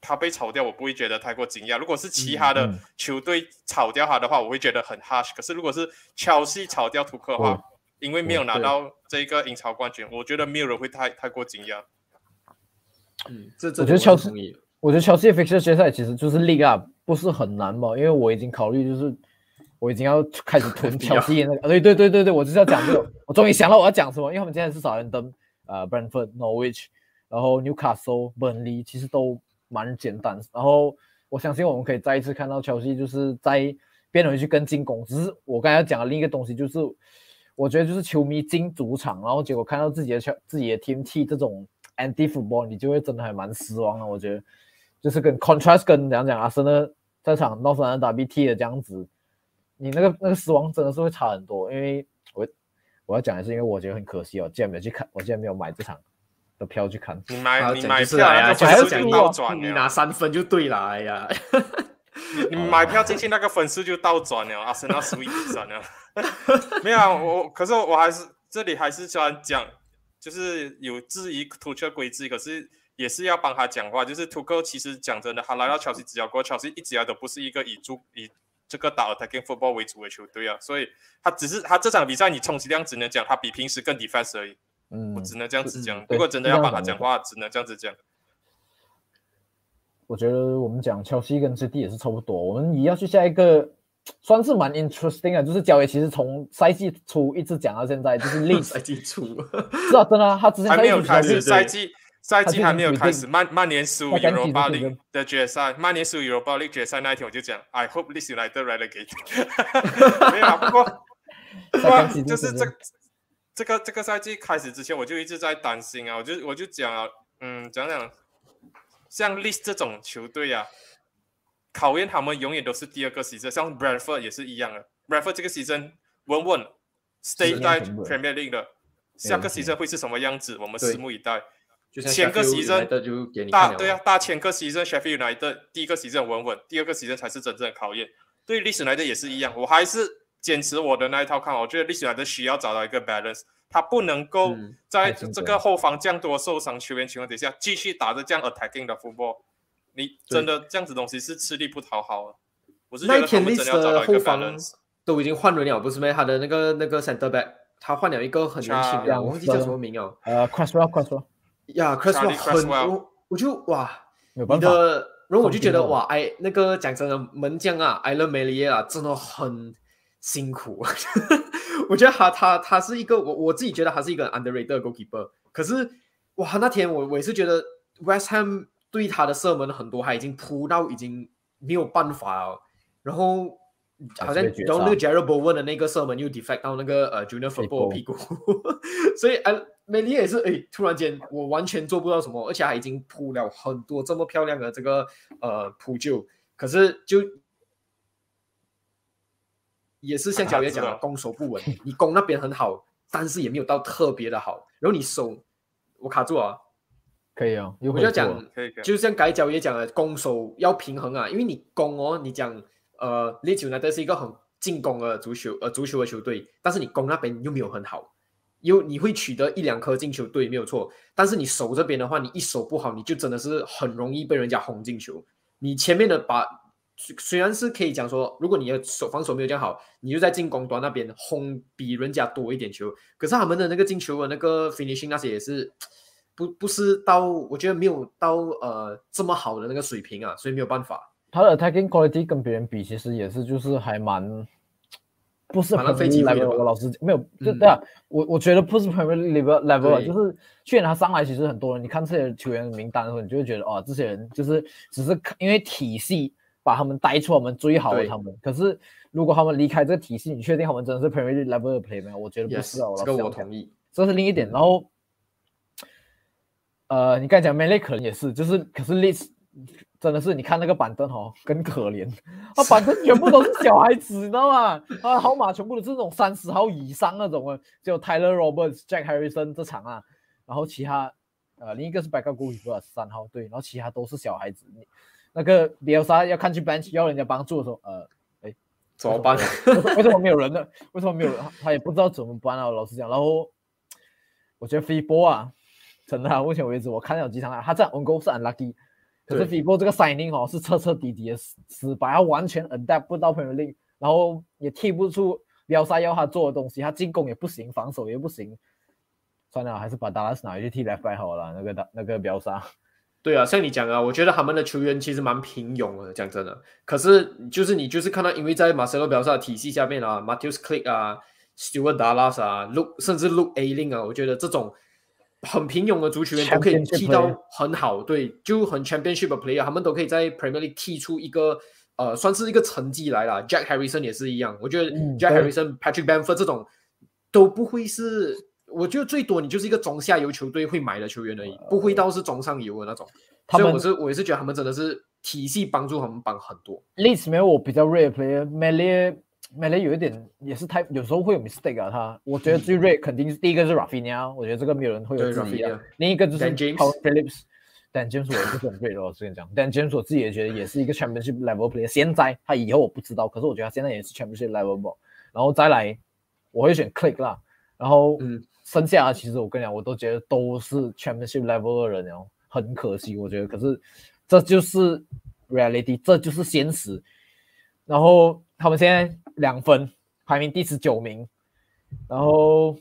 他被炒掉，我不会觉得太过惊讶。如果是其他的嗯球队炒掉他的话，我会觉得很 harsh。可是如果是 Chelsea 炒掉图克的话，嗯因为没有拿到这个英超冠军，我觉得没有人会太太过惊讶。嗯，这这我觉得点很 Chelsea- 同意。我觉得乔西的 fixture 决赛其实就是 League Up，不是很难吧？因为我已经考虑，就是我已经要开始囤乔西的那个，*laughs* 对对对对对，我就是要讲这个，*laughs* 我终于想到我要讲什么，因为他们今天是少人登，呃，Brentford、Norwich，然后 Newcastle、Burnley，其实都蛮简单。然后我相信我们可以再一次看到乔西就是在变回去跟进攻，只是我刚才讲的另一个东西就是，我觉得就是球迷进主场，然后结果看到自己的球自己的 team 踢这种 anti football，你就会真的还蛮失望的。我觉得就是跟 contrast 跟讲讲阿森纳这场 North London Derby 踢的这样子，你那个那个失望真的是会差很多。因为我我要讲的是，因为我觉得很可惜哦，竟然没有去看，我竟然没有买这场的票去看。你买你买票，呀，那个就是讲倒转了你拿。三分就对了，哎呀，你买票进去那个粉丝就倒转了，阿森纳输一比三了。*laughs* 没有啊，我可是我还是这里还是虽然讲，就是有质疑图克规制，可是也是要帮他讲话。就是图克其实讲真的，他来到乔西执教过后，乔西一直以来都不是一个以主以这个打 attacking football 为主的球队啊，所以他只是他这场比赛你充其量只能讲他比平时更 defense 而已，嗯我，只能这样子讲。对如果真的要帮他讲话，只能这样子讲。我觉得我们讲切尔西跟 City 也是差不多。我们也要去下一个，算是蛮 interesting 的，就是交易其实从赛季初一直讲到现在，就是 *laughs* Leeds 赛季初，是啊，真的啊，他之前 *laughs* 还没有开始赛季赛季，还没有开始，曼曼联输他赶紧 Europa League 的决赛，曼联输 Europa League 决赛那一天我就讲，I hope Leeds United relegate。*laughs* 没有啊，不过不过就是这就是这个这个赛季开始之前，我就一直在担心啊，我就我就讲啊，嗯，讲讲像 Leeds 这种球队啊，考验他们永远都是第二个 season，像 Bradford 也是一样的，Bradford 这个 season 稳稳 stay 是在 Premier League 的，下个 season 会是什么样子，我们拭目以待。前个 season 大对啊，大前个 season Sheffield United 第一个 season 稳稳，第二个 season 才是真正的考验。对历史来的也是一样，我还是坚持我的那一套看法。我觉得历史来的需要找到一个 balance，他不能够嗯在这个后方这样多受伤球员情况底下，继续打着这样 attacking 的 football，你真的这样子东西是吃力不讨好啊。我是觉那一天得他们真的要找到一个 balance。都已经换人了，不是咩？他的那个那个 center back，他换了一个很年轻的，我忘记叫什么名哦。呃 c r a s w e l l c r a s w e l l 呀 c r i s w e Charlie l 很我我就哇，你没有办法，的，然后我就觉得哇，哎，那个讲真的，门将啊，埃勒梅里耶啊，真的很辛苦。*laughs* 我觉得他他他是一个我我自己觉得他是一个 underrated goalkeeper。可是哇，那天我我也是觉得 West Ham 对他的射门很多，他已经扑到已经没有办法了。然后好像然后那个杀 Jared Bowen 的那个射门又 defect 到那个呃 Junior 屁 Football 股屁股，*laughs* 所以哎，美丽也是哎，突然间我完全做不到什么，而且还已经扑了很多这么漂亮的这个呃扑救，可是就也是像啊小爷讲的，攻守不稳，你攻那边很好，但是也没有到特别的好，然后你守我卡住啊，可以啊，又我。就讲可以可以，就像改角也讲了，攻守要平衡啊，因为你攻哦，你讲呃，Leeds United 是一个很进攻的足球呃足球的球队，但是你攻那边又没有很好，又你会取得一两颗进球，对，没有错，但是你守这边的话，你一守不好，你就真的是很容易被人家轰进球。你前面的把虽虽然是可以讲说，如果你的守防守没有这样好，你就在进攻端那边轰比人家多一点球，可是他们的那个进球的那个 finishing 那些也是。不不是到，我觉得没有到呃这么好的那个水平啊，所以没有办法。他的 attacking quality 跟别人比，其实也是就是还蛮不是蛮浪费 Premier 机 League 会的 level，老实讲没有，就嗯对啊，我我觉得不是 Premier League level，啊就是去年他上来其实很多人，你看这些球员的名单的时候，你就会觉得哦，这些人就是只是看因为体系把他们带出我们最好的他们，可是如果他们离开这个体系，你确定他们真的是 Premier level 的 play 吗？我觉得不是啊，我这个我同意。这是另一点。然后，呃，你刚才讲 Melee 可能也是，就是可是 Leeds 真的是，你看那个板凳哦，更可怜，他 *laughs* 板凳全部都是小孩子，你知道吗？他的号码全部都是那种三十号以上那种啊，只有 Tyler Roberts、Jack Harrison 这场啊，然后其他呃另一个是 backup goalkeeper 三号对，然后其他都是小孩子。你那个比尔莎要看去 bench 要人家帮助的时候，呃，怎么办？*laughs* 为什么没有人呢？为什么没有人？他也不知道怎么办啊。老实讲，然后我觉得 f i b o 啊，真的、啊，目前为止我看了几场啊，他这样 on goal 是 unlucky，可是 f 对 i b o 这个 signing 哦是彻彻底底的失失败，他完全 adapt 不到 Premier League，然后也踢不出标赛要他做的东西，他进攻也不行，防守也不行。算了，还是把达拉斯拿回去踢 left back 好了。那个达那个标杀，对啊，像你讲啊，我觉得他们的球员其实蛮平庸的，讲真的。可是就是你就是看到，因为在马塞洛表萨的体系下面啊，Matthews Click 啊，Stewart Dallas 啊，Luke 甚至 Luke A 令啊，我觉得这种很平庸的足球员都可以踢到很好，对，就很 Championship 的 player，他们都可以在 Premier League 踢出一个呃，算是一个成绩来了。Jack Harrison 也是一样，我觉得嗯 Jack Harrison、Patrick Bamford 这种都不会是。我觉得最多你就是一个中下游球队会买的球员而已，不会到是中上游的那种。他们所以我是我也是觉得他们真的是体系帮助他们帮很多。Leeds 没有我比较 rare player m e l e m e l e 有一点也是太有时候会有 mistake 啊，他我觉得最 rare 肯定是第一个是 Rafinha，我觉得这个没有人会有对质疑啊 Rafinha。另一个就是 James Phillips。Dan James 我也不是很 rate 哦，我之前讲，Dan James 我自己也觉得也是一个 championship level player。现在他以后我不知道，可是我觉得他现在也是 championship level。然后再来，我会选 Click 啦。然后嗯，剩下的其实我跟你讲，我都觉得都是 championship level 的人哦，很可惜，我觉得。可是这就是 reality，这就是现实。然后他们现在两分，排名第十九名。然后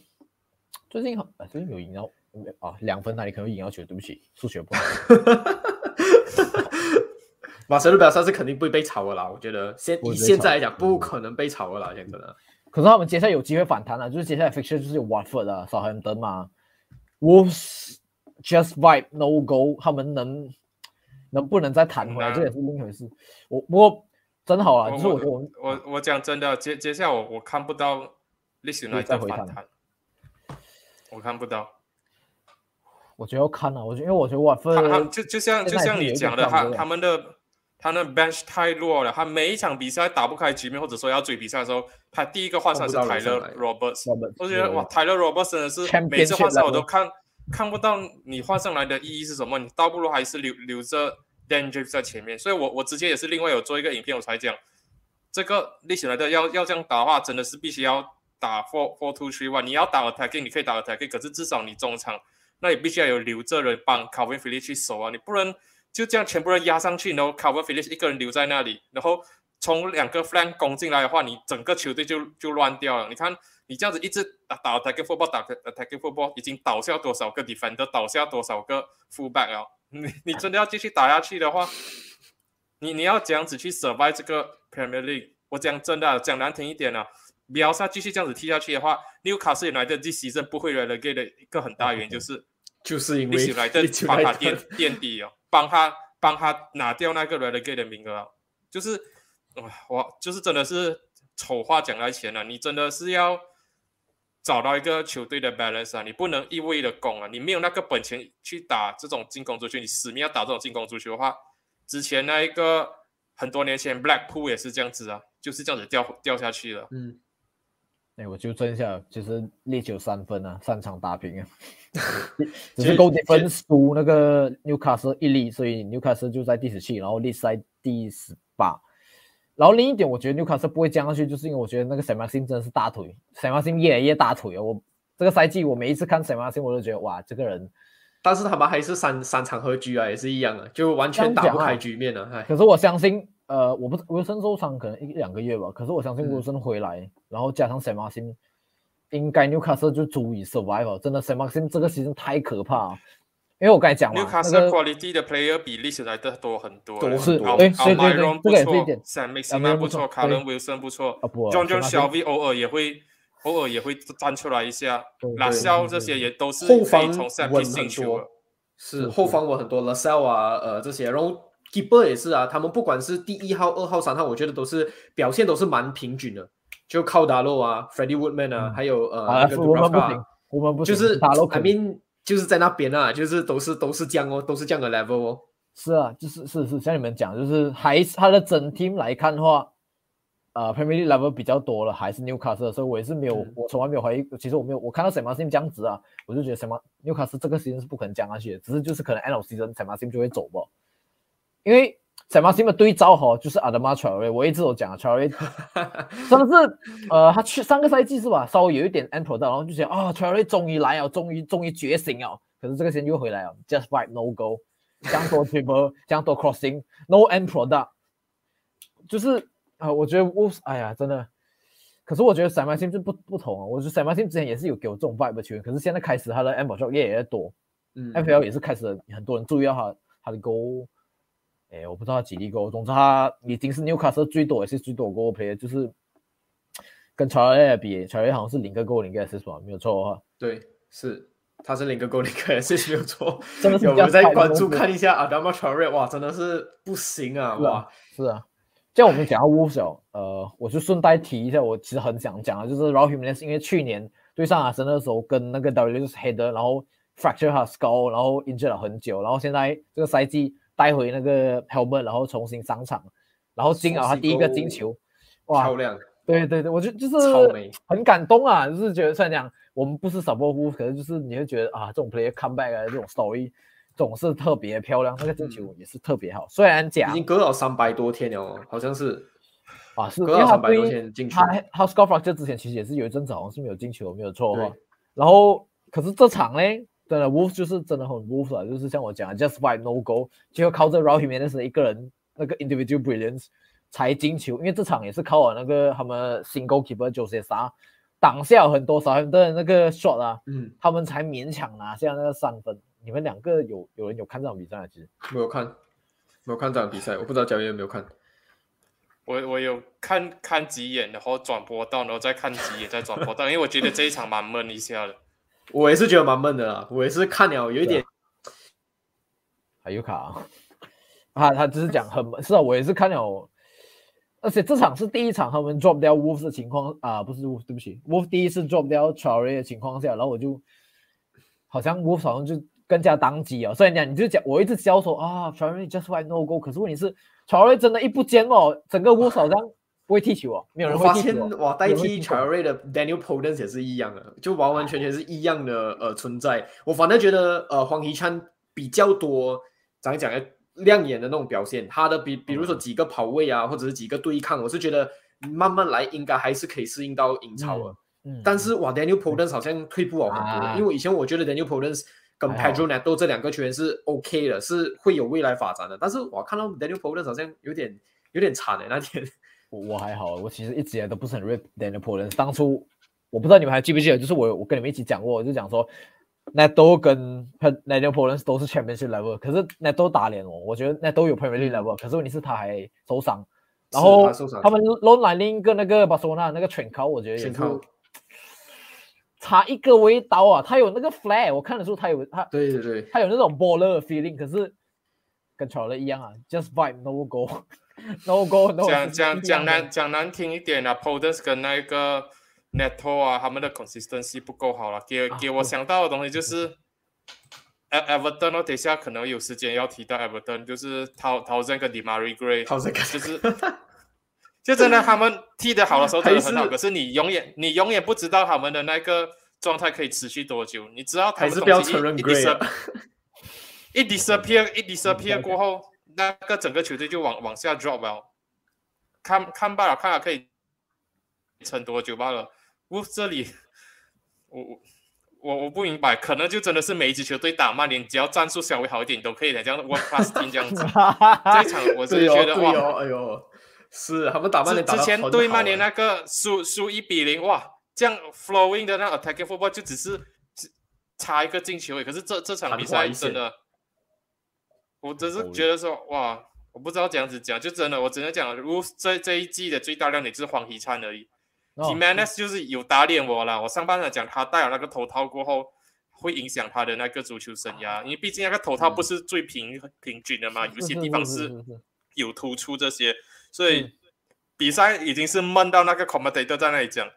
最近好，啊最近有赢到啊两分，哪里可能赢到球？对不起，数学不好。*laughs* 马塞洛表萨是肯定不会被炒的啦，我觉得现以现在来讲不可能被炒的啦，讲真的。可是他们接下来有机会反弹了，就是接下来 fixture 就是有 Watford 啊、少汉登嘛，Wolves just vibe no go，他们能能不能再弹回来，这也是另一回事。我不过真好啊，我就是我觉得我我我讲真的，接接下来我我看不到历史来再回弹再反弹，我看不到。我觉得要看啊，我觉得因为我觉得 Watford 就就像就像你讲的，他他们的他那 bench 太弱了，他每一场比赛打不开局面，或者说要追比赛的时候，他第一个换上是 Tyler 上来 Roberts，Roberts，我觉得哇，Tyler Roberts 真的是每次换上我都看看不到你换上来的意义是什么，你倒不如还是留留着 Dan James 在前面。所以我我之前也是另外有做一个影片，我才讲这个立起来的要要这样打的话，真的是必须要打 four four two three one，你要打 attacking 你可以打 attacking，可是至少你中场。那你必须要有留着人帮 Calvin Phillips 去守啊，你不能就这样全部人压上去，然后 Calvin Phillips 一个人留在那里，然后从两个 flank 攻进来的话，你整个球队就就乱掉了。你看你这样子一直打打 attacking football，打 attacking football，已经倒下多少个 defender，倒下多少个 fullback 了。*laughs* 你你真的要继续打下去的话，你你要这样子去 survive 这个 Premier League，我讲真的啊，讲难听一点啊。比继续这样子踢下去的话，纽卡斯来的这 season 不会 relegate 的一个很大原因就是 *laughs* 就是因为历史来的历史帮他来的垫垫底哦，帮他帮他拿掉那个 relegate 的名额，就是哇，我就是真的是丑话讲在前了，你真的是要找到一个球队的 balance 啊，你不能一味的攻啊，你没有那个本钱去打这种进攻足球，你死命要打这种进攻足球的话，之前那一个很多年前 Blackpool 也是这样子啊，就是这样子掉掉下去了。嗯，哎，我纠正一下，就是烈酒三分啊，三场打平啊，*laughs* 只是够点分输那个纽卡斯一粒，所以纽卡斯就在第十七，然后利在第十八。然后另一点，我觉得纽卡斯不会降下去，就是因为我觉得那个 Sam 真的是大腿，Sam Maxim 越来越大腿啊！我这个赛季我每一次看 Sam 我都觉得哇，这个人。但是他们还是三三场和局啊，也是一样的，就完全打不开局面了。哎，可是我相信，呃我不是 wilson 收可能一两个月吧可是我相信 wilson 回来然后加上 sema sing 应该 newcastle 就足以 survival 真的 sema sing 这个事情太可怕了。因为我刚才讲了 newcastle quality 的 player 比历史来的多很多都是好的好内容不错一点 sema 不错卡伦威森不错啊不 john john Shelby 偶尔也会偶尔也会站出来一下拉肖这些也都是后方从 sema 进是后方我很多拉肖啊呃这些然后 keeper 也是啊，他们不管是第一号、二号、三号，我觉得都是表现都是蛮平均的，就靠达洛啊，Freddie Woodman 啊，嗯。还有呃我们不行，我们不，就是打都 I mean 就是在那边啊，就是都是都是这样哦，都是这样的 level 哦。是啊，就是是是，像你们讲，就是还是他的整 team 来看的话，呃，Premier League level 比较多了，还是 Newcastle，所以我也是没有，嗯。我从来没有怀疑。其实我没有，我看到 s a m a s i m 这样子啊，我就觉得什么 Newcastle 这个 season 是不可能降下去的，只是就是可能 end of season s a m a s i m 就会走吧，因为 s a m a s i m 的对照哈，就是 Adama Traore，我一直都讲啊，Traore *laughs* 真的是，呃，他去上个赛季是吧，稍微有一点 end product，然后就觉得啊，Traore 终于来了，终于终于觉醒了，可是这个先又回来了，just right no go。*laughs* 这样多 triple，这样多 crossing，no end product，*laughs* 就是啊、呃我觉得 Wolves，哎呀，真的，可是我觉得 Sam Sim 就不不同啊，我觉得 Sam Sim 之前也是有给我这种 vibe 的球员，可是现在开始他的 end product 越来越多、嗯 f l 也是开始很多人注意到他他的 goal，哎，我不知道他几粒 goal，总之他已经是 Newcastle 最多也是最多 goal player，就是跟 c h a r l e 比 c h a r l e 好像是零个 goal 零个 assist 吧，没有错的话。对，是他是零个 goal 零个 assist 没有错，*laughs* 真的是有在关注看一下 Adama Traore？哇，真的是不行啊！是啊哇，是啊，这样我们讲到 Wolves 哦呃，我就顺带提一下，我其实很想讲的，就是 Raul Jimenez，因为去年对上阿森纳的时候跟那个 W 就是 header，然后 fracture 他的 skull，然后 injured 了很久，然后现在这个赛季带回那个 helmet，然后重新上场，然后进了他第一个进球，哇。漂，亮，对对对，我就超美。是很感动啊，就是觉得虽然讲我们不是 support Wolves，可是就是你会觉得啊，这种 player comeback 啊，这种 story 总是特别漂亮，那个进球也是特别好，虽然讲已经隔了三百多天了哦，好像是。啊，是因隔为他了三百多对天进球。他，他 score fracture 之前其实也是有一阵子好像是没有进球，没有错。然后可是这场呢，真的 Wolf 就是真的很 Wolf 啊，就是像我讲的 just fight no goal，就靠着 Raul Jimenez 一个人那个 individual brilliance 才进球，因为这场也是靠我那个他们新 goalkeeper Jose Sa 挡下很多少的那个 shot 啊，嗯，他们才勉强拿下那个三分。你们两个有有人有看这场比赛吗？其实没有看，没有看这场比赛，我不知道教练有没有看。我我有看看几眼，然后转播到，然后再看几眼，再转播到，因为我觉得这一场蛮闷一下的。我也是觉得蛮闷的啦，我也是看了有一点，还有卡啊，*laughs* 他他只是讲很闷 *laughs* 是啊，我也是看了，而且这场是第一场他们 drop 掉 Wolf 的情况啊，不是 Wolf，对不起，Wolf 第一次 drop 掉 Traore 的情况下，然后我就好像 Wolf 好像就更加当机啊，所以讲你就讲我一直教说啊 Traore just why no go，可是问题是 Traore 真的一不见哦，整个 Wolf 好像不会踢球啊，没有人会我发现哇，代替有人会踢球 Traore 的 Daniel Podence 也是一样的，就完完全全是一样的呃存在。我反正觉得呃黄怡川比较多，讲讲的亮眼的那种表现，他的比比如说几个跑位啊，或者是几个对抗，我是觉得慢慢来应该还是可以适应到英超的。嗯，但是哇，Daniel Podence 好像退步了很多，啊因为我以前我觉得 Daniel Podence 跟 Pedro Neto 这两个球员是 OK 的，是会有未来发展的。但是我看到 Daniel Podence 好像有点有点惨的那天。我我还好，我其实一直以来都不是很 rate Daniel p o l a n 当初我不知道你们还记不记得，就是我我跟你们一起讲过，我就讲说 Neto 跟 Daniel p o l a n 都是 Championship level，可是 Neto 打脸我，我觉得 Neto 有 Premier League level，可是问题是他还受伤，然是后他们来另一个那个巴塞罗那那个 t r n c o 我觉得也是差一个微刀啊，他有那个 flag，我看得出他有他对对对，他有那种 baller feeling，可是跟 r l 一样啊，just vibe no *laughs* go，no go no 讲讲讲难难讲难听一点啊 p o d e s 跟那个 Neto 啊，他们的 consistency 不够好了。给啊给我想到的东西就是，E Everton 哦，等一下可能有时间要提到 Everton，就是陶陶真跟 Demary Gray，就是 *laughs* 就真的他们踢得好的时候真的很好，是可是你永远你永远不知道他们的那个状态可以持续多久，你知道他们东西一 disappear 一 disappear 嗯过后，那个整个球队就往往下 drop 了。看看罢了，看了可以撑多久罢了。我这里，*laughs* 我我我我不明白，可能就真的是每一支球队打曼联，只要战术稍微好一点都可以的，这样 one plus team 这样子。*laughs* 这一场我是觉得哇，哦，哎呦，是他们打曼联之前对曼联那个输输一比零，哇，这样 flowing 的那 attacking football 就只是只差一个进球而已。可是这这场比赛真的，我只是觉得说哇，我不知道这样子讲，就真的我只能讲 f 这这一季的最大亮点就是黄喜灿而已。哦 t i m a n e s 就是有打脸我了。我上半场讲他戴了那个头套过后，会影响他的那个足球生涯，因为毕竟那个头套不是最平平均的嘛，有些地方是 *laughs* 有突出这些，所以嗯比赛已经是闷到那个 commentator 在那里讲，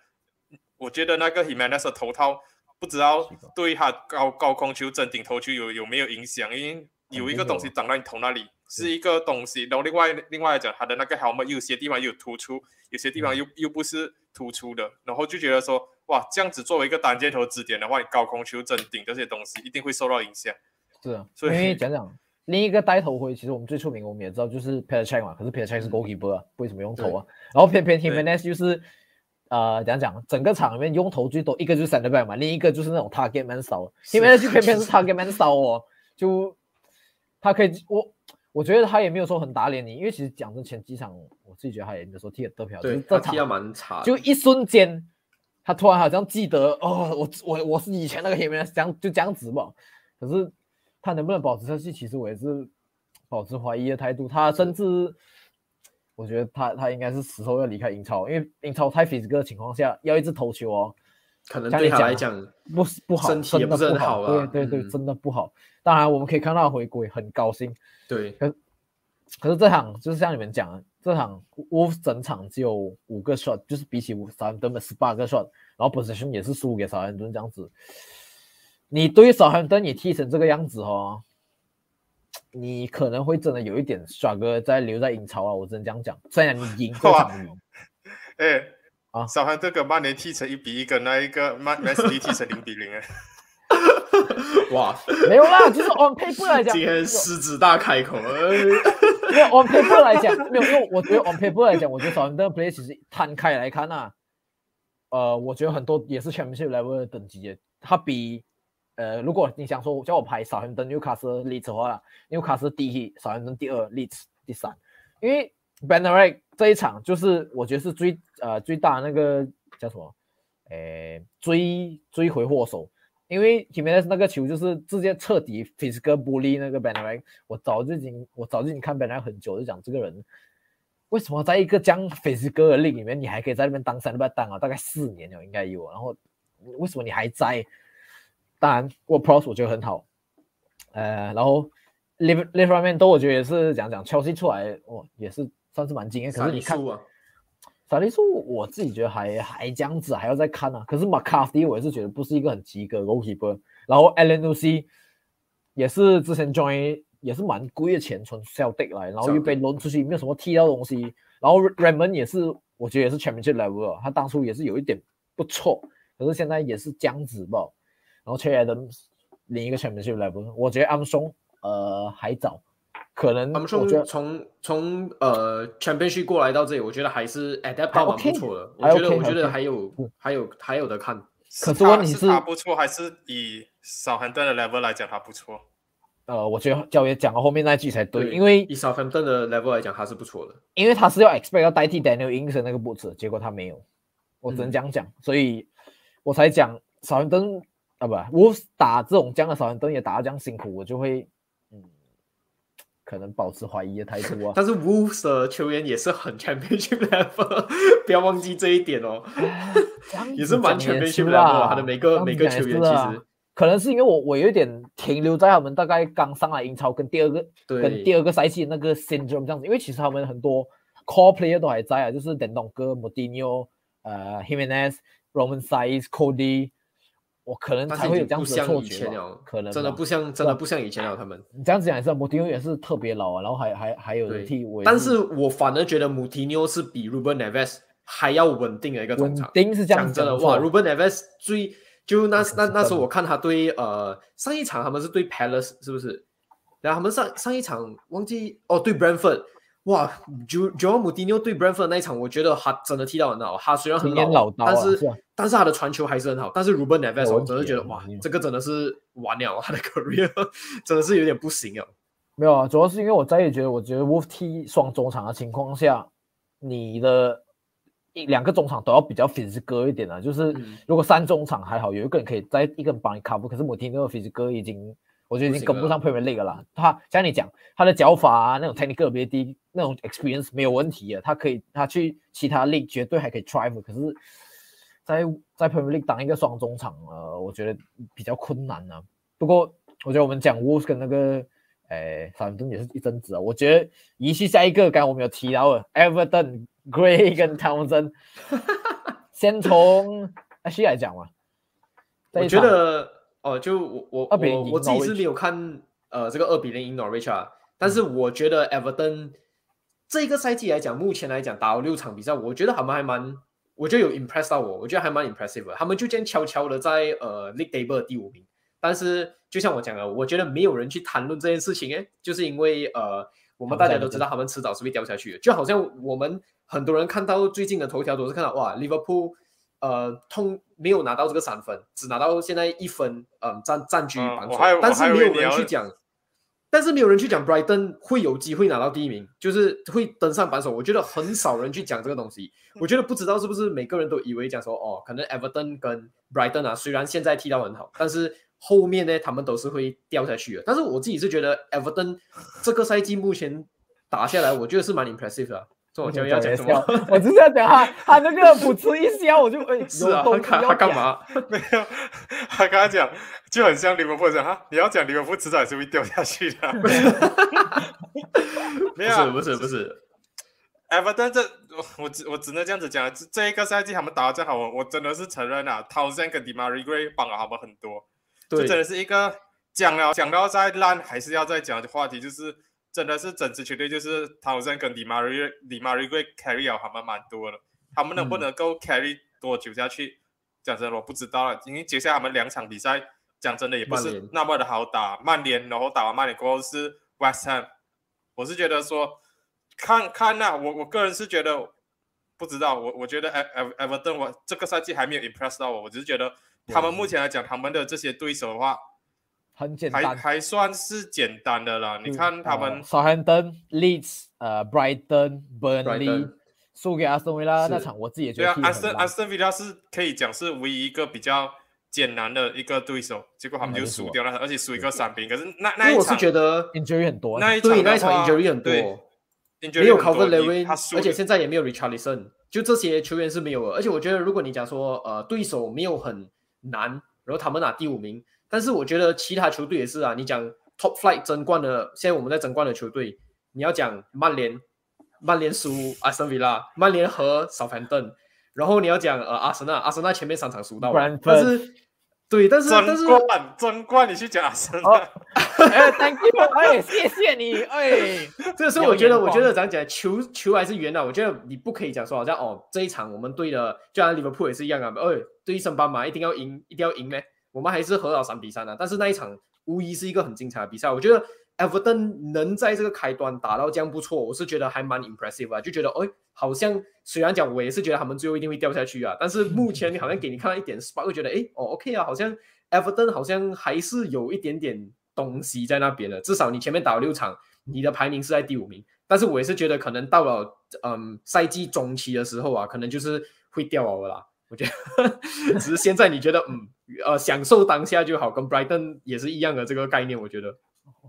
我觉得那个 Jimenez 的头套不知道对他高高空球、真顶头球有有没有影响，因为有一个东西长在你头那里是一个东西，然后另外另外来讲，它的那个 helmet 有些地方有突出，有些地方又又不是突出的，然后就觉得说，哇，这样子作为一个单箭头支点的话，你高空球、真顶这些东西一定会受到影响。是啊，所以因为讲讲另一个带头盔，其实我们最出名，我们也知道就是 p e t r c h e k 嘛，可是 p e t r c h e k 是 goalkeeper 啊，为什么用头啊？然后偏偏 Jimenez 就是呃讲讲整个场里面用头最多，一个就是 back 嘛，另一个就是那种 target man 少，Jimenez 就偏偏是 target man 少哦，就他可以我。我觉得他也没有说很打脸你，因为其实讲真，前几场我自己觉得他也没有说踢的特别好，就对是踢的蛮差，就一瞬间，他突然好像记得哦，我我我是以前那个 Jimenez 这样就这样子嘛。可是他能不能保持下去，其实我也是保持怀疑的态度。他甚至我觉得他他应该是时候要离开英超，因为英超太 physical 的情况下，要一直投球哦，可能对他来讲，不是不好，身体也真的不是很好好啊对对对，嗯真的不好。当然我们可以看到回归，很高兴。对可是这场就是像你们讲的，这场 Wolves 整场只有五个 shot，就是比起少安顿的十八个 shot，然后 possession 也是输给少安顿这样子。你对少安顿也踢成这个样子哦，你可能会真的有一点耍哥在留在英超啊，我只能这样讲。虽然你赢这哇场赢，*laughs* 哎，啊。小汉这个曼联踢成一比一，跟那一个曼曼 City 踢成零比零，哎，*laughs* 哇，没有啦，就是 on paper 来讲，今天狮子大开口，呃没有 on paper 来讲，没有，因为我觉得 on paper 来讲，我觉得少安顿 play 其实摊开来看啊，呃，我觉得很多也是 championship level 的等级的，他比呃，如果你想说叫我排少林登、纽卡斯、利兹的话，纽卡斯第一，少林登第二，利兹第三，因为 b e n a r e 这一场就是我觉得是最呃最大那个叫什么，诶追追回祸首。因为 Jimenez 那个球就是直接彻底 physical bully 那个 b e n a r e 我早就已经我早就已经看 b e n a r e 很久，就讲这个人为什么在一个这样 physical 的里里面，你还可以在那边当三拜当啊，大概四年了应该有，然后为什么你还在？当然，我 pros 我觉得很好，呃，然后 live live 方面都我觉得也是讲讲 Chelsea 出来，哦，也是算是蛮惊艳。可是你看，萨利苏，我自己觉得还还这样子，还要再看啊。可是马卡迪，我也是觉得不是一个很及格的 goalkeeper。然后 Alan u c 也是之前 join 也是蛮贵的钱从 Celtic 来，然后又被 loan 出去，没有什么踢到东西。然后 Raymond 也是，我觉得也是 championship level，啊他当初也是有一点不错，可是现在也是这样子吧。然后 c h a Adams 另一个 championship level，我觉得 Armstrong 呃还早，可能他们说我觉得从从呃 Championship 过来到这里，我觉得还是 adapt 到蛮不错的。还我觉得我觉还得还有嗯还有还有的看。可是问题是他不错，还是以少寒顿的 level 来讲他不错。呃，我觉得教练讲到后面那句才对，因为以 Southampton 的 level 来讲，他是不错的。因为他是要 expect 要代替 Daniel Ings 的那个 boots，结果他没有，我只能嗯这样讲，所以我才讲少寒灯啊不，Wolves 打这种这样的少寒灯也打到这样辛苦，我就会嗯，可能保持怀疑的态度啊。*laughs* 但是 Wolves 的球员也是很 Championship level，*laughs* 不要忘记这一点哦。*laughs* 也是蛮 Championship 是 level 啊他的每个每个球员其实可能是因为我我有一点停留在他们大概刚上来英超跟第二个跟第二个赛季那个 syndrome 这样子，因为其实他们很多 core player 都还在啊，就是等东哥、m o d i n o 呃 Himenez、Roman Size、Cody，我可能才会有这样经不像子的错觉可能真的不像，真的不像以前了。他们你这样子讲也是 i n o 也是特别老啊，然后还还还有人对替我，但是我反而觉得姆提纽是比 Ruben Neves 还要稳定的一个中稳场。定是这样讲真的，讲哇错，Ruben Neves 最就那那那时候我看他对呃上一场他们是对 Palace 是不是？然后他们上上一场忘记哦对 Brentford，哇，Jo m u t i n o 对 Brentford 那一场，我觉得他真的踢到很好，他虽然很老但是但是他的传球还是很好。但是 Ruben Neves 我觉得哇这个真的是完了他的 *laughs* career，真的是有点不行啊。没有啊，主要是因为我再也觉得，我觉得 Wolf 踢双中场的情况下，你的一两个中场都要比较 physical 一点啊，就是嗯如果三中场还好，有一个人可以在一个人帮你 cover，可是姆蒂诺 physical 已经我觉得已经跟不上 Premier League 了。他像你讲，他的脚法啊，那种 technical ability，那种 experience 没有问题的，他可以他去其他 league 绝对还可以 thrive，可是在在 Premier League 当一个双中场，呃，我觉得比较困难啊。不过我觉得我们讲 Wolves 跟那个。诶，反正也是一阵子啊。我觉得移去下一个，刚刚我们有提到了 Everton、*laughs* Gray 跟 Townsend，*laughs* 先从 H 来讲嘛。这我觉得哦，就我我2比0赢我我自己是没有看呃这个二比零赢 Norwich 啊，但是我觉得 Everton 这个赛季来讲，目前来讲打了六场比赛，我觉得他们还蛮，我觉得有 impress 到我，我觉得还蛮 impressive 的。他们就这样悄悄的在呃 League Table 第五名，但是就像我讲的，我觉得没有人去谈论这件事情，诶，就是因为呃我们大家都知道他们迟早是会掉下去的，就好像我们很多人看到最近的头条都是看到哇，Liverpool 呃通没有拿到这个三分，只拿到现在一分，嗯占占据嗯榜首，但是没有人去讲。但是没有人去讲 Brighton 会有机会拿到第一名，就是会登上榜首。我觉得很少人去讲这个东西。*laughs* 我觉得不知道是不是每个人都以为讲说，哦，可能 Everton 跟 Brighton 啊，虽然现在踢到很好，但是后面呢，他们都是会掉下去的。但是我自己是觉得 Everton 这个赛季目前打下来，我觉得是蛮 impressive 的啊。这我就要讲什么？*laughs* 我只是要讲他，他那个 *laughs* 不吃一笑，我就哎，是啊，他？他干嘛？*laughs* 没有，他刚才讲就很像利物浦讲哈，你要讲利物浦迟早也是会掉下去的。没有啊，不是不是不是，Everton 这我我只我只能这样子讲，这这一个赛季他们打的这好，我我真的是承认啊 t o w s e n 跟帮了他们很多，这对真的是一个讲了讲到再烂还是要再讲的话题，就是真的是整支球队就是 t o w s e n 跟 Demarai Demarai Gray carry 了他们蛮多的，他们能不嗯。能够 carry 多久下去？讲真的我不知道了，因为接下来他们两场比赛讲真的也不是那么的好打，曼联然后打完曼联过后是 West Ham，我是觉得说看看呐、我我个人是觉得不知道，我我觉得 Ev Ev- Everton 我这个赛季还没有 impress 到我，我只是觉得他们目前来讲，他们的这些对手的话，还很简单。还还算是简单的啦。你看他们，Southampton、Leeds、呃 Brighton、Burnley 输给阿斯顿维拉那场，我自己也觉对啊，得踢得很烂安森安森维拉是可以讲是唯一一个比较艰难的一个对手，结果他们就输掉了，而且输一个三比零。可是那因为我是那一场觉得 injury 很多。那一场对那一场 injury 很多。没有 Calvin 你 Lewin，而且现在也没有 Richarlison，就这些球员是没有的。而且我觉得，如果你讲说呃对手没有很难，然后他们拿第五名，但是我觉得其他球队也是啊。你讲 Top Flight 争冠的，现在我们在争冠的球队，你要讲曼联，曼联输阿森维拉，曼联和 Southampton，然后你要讲呃阿森纳，阿森纳前面三场输到了但是对，但是但是争冠争冠，你去讲阿森纳。哦 *laughs* 哎，Thank you，哎，谢谢你，哎，这个时候我觉得，我觉得怎样讲，球球还是圆的。我觉得你不可以讲说好像哦，这一场我们队的，就像利物浦也是一样啊，哎，对升班马一定要赢，一定要赢呢。我们还是和到三比三的、但是那一场无疑是一个很精彩的比赛。我觉得 Everton 能在这个开端打到这样不错，我是觉得还蛮 impressive 啊，就觉得哎，好像虽然讲我也是觉得他们最后一定会掉下去啊，但是目前你好像给你看到一点 spark，会觉得哎，哦 OK 啊，好像 Everton 好像还是有一点点东西在那边的，至少你前面打了六场，你的排名是在第五名。但是我也是觉得，可能到了嗯赛季中期的时候啊，可能就是会掉了啦。我觉得，只是现在你觉得嗯呃享受当下就好，跟 Brighton 也是一样的这个概念。我觉得。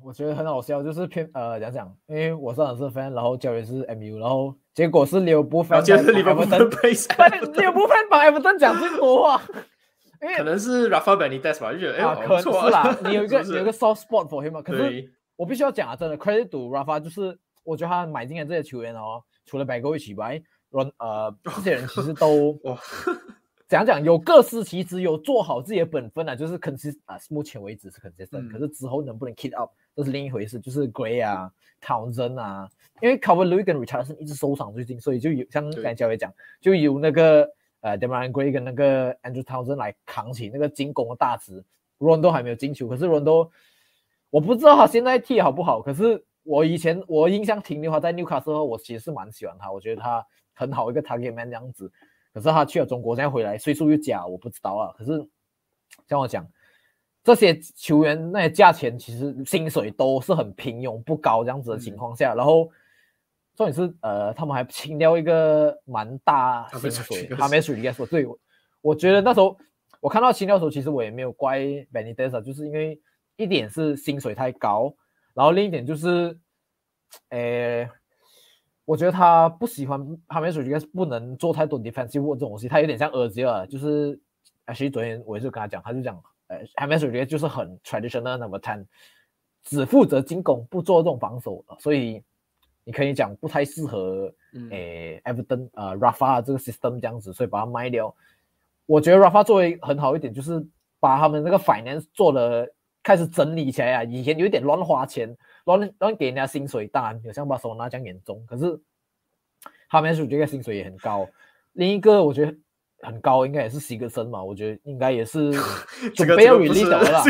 我觉得很好笑，就是偏呃讲讲，因为我是很是 fan，然后教练是 MU，然后结果是利物浦然 fan，*laughs* 是利物浦登，的 base，但利物浦 fan 把 Everton 讲这么多话，*laughs* 因为可能是 Rafa Benitez 吧，就觉得哎、啊，好可不错啊。是啦，*laughs* 你有一个有一个 soft spot for him 嘛，可是我必须要讲啊，真的 credit to Rafa，就是我觉得他买进来这些球员哦，除了 b a g o 以外，人呃这些人其实都哇怎样讲，有各司其职，有做好自己的本分啊，就是 consist 啊，目前为止是 consistent，、嗯可是之后能不能 keep up，这是另一回事。就是 Gray 啊，Townsend 啊，因为 Calvin Lewin 跟 Richardson 一直受伤最近，所以就有像刚才教练讲，就有那个呃 Demaran Gray 跟那个 Andrew Townsend 来扛起那个进攻的大旗。Rondo 还没有进球，可是 Rondo 我不知道他现在踢好不好，可是我以前我印象停留他在纽卡斯后，我其实是蛮喜欢他，我觉得他很好一个 target man 这样子。可是他去了中国，现在回来岁数又假，我不知道啊。可是像我讲，这些球员那些价钱其实薪水都是很平庸不高这样子的情况下，然后重点是呃，他们还清掉一个蛮大薪水，他没属于该说对，我我觉得那时候我看到清掉的时候，其实我也没有怪 Benitez，就是因为一点是薪水太高，然后另一点就是，呃，我觉得他不喜欢他没属应该是不能做太多 defensive work 这种东西，他有点像儿子啊，就是其实昨天我也是跟他讲，他就讲，呃，还没属于 yes 就是很 traditional number ten，只负责进攻，不做这种防守，所以。你可以讲不太适合嗯诶 Everton 呃 Rafa 这个 system 这样子，所以把它卖掉。我觉得 Rafa 作为很好一点，就是把他们那个 finance 做的开始整理起来啊。以前有一点乱花钱，乱乱给人家薪水，当然有像巴塞罗那这样严重，可是他们属这个薪水也很高。另一个我觉得很高，应该也是西格森嘛，我觉得应该也是 *laughs* 这个准备要这个不是 release 的了啦。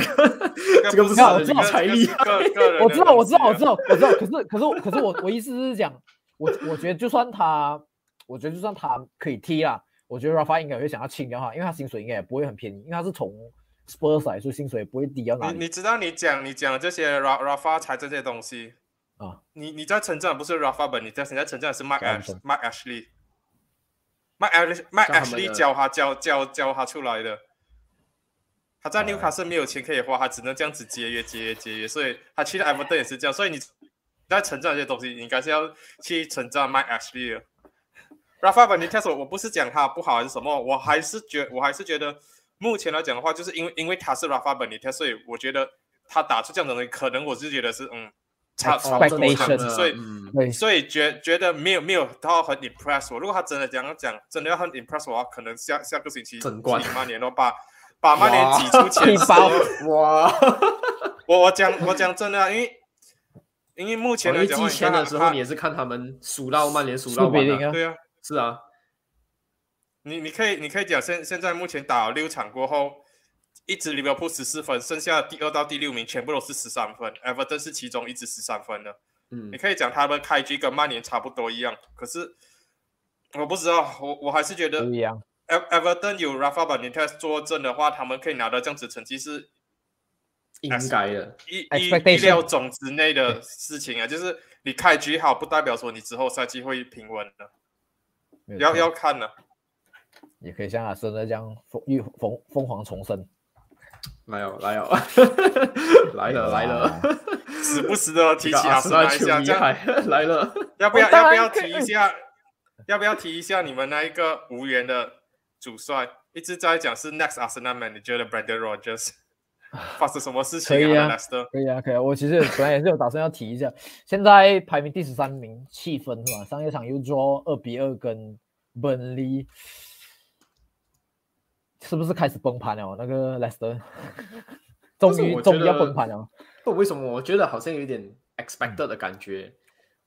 这个不是没有他的理财力，个个人的我知道，我知道，我东西啊知道，我知道。可是，可是我，可是我，我意思是讲，我我觉得就算他，我觉得就算他可以踢啦，我觉得 Rafa 应该会想要清掉他，因为他薪水应该也不会很便宜，因为他是从 Spurs 来，所以薪水也不会低到哪里你你知道你讲你讲这些 Ra Rafa 才这些东西，啊。你你在成长不是 Rafa 本，你在你在成长是 Ash Mark Ashley。Mark Mark 叫他们 Ashley 教他教教教他出来的，他在哎纽卡斯没有钱可以花，他只能这样子节约节约节约，所以他去了 Everton 也是这样，所以你在成长这些东西，你应该是要去成长 Mark Ashley 的。Rafa e i t e z 我不是讲他不好还是什么，我还是觉我还是觉得目前来讲的话，就是因为因为他是 Rafa b e n i t e z 所以我觉得他打出这样的东西，可能我是觉得是嗯差差不多这样 Expectation 子，所以。嗯，所以觉觉得没有没有到很 impress 我。如果他真的这样讲，真的要很 impress 我的话，可能下下个星期整冠曼联咯，把把曼联挤出前十。哇，我我讲我讲真的啊，因为因为目前来讲话，季前的时候，你也是看他们数到曼联数到完啊，零啊，对啊，是啊，你你可以你可以讲现现在目前打了六场过后，一支利物浦十四分，剩下的第二到第六名全部都是十三分，Everton 是其中一支十三分的。嗯你，可以讲他们开局跟曼联差不多一样，可是我不知道，我我还是觉得不一样。Ev- Everton 有 Rafa Benitez 坐镇的话，他们可以拿到这样子成绩是应该的，意意料中之内的事情啊。就是你开局好，不代表说你之后赛季会平稳的，要要看的。也可以像阿森纳这样疯浴疯疯狂重生，来哦来哦，来了来了，*laughs* 时不时的提起阿森纳球纳一下，这样迷海来了，要不要要不要提一下？要不要提一下你们那一个无缘的主帅一直在讲是 next Arsenal manager 的 Brendan Rogers *laughs* 发生什么事情可以啊 e s e r 可以啊，可以啊。我其实本来也是有打算要提一下，现在排名第十三名，气氛是吧？上一场又 draw 二比二跟 Burnley，是不是开始崩盘了？那个 Leicester *laughs* 终于终于要崩盘了。不，为什么我觉得好像有点 expected 的感觉？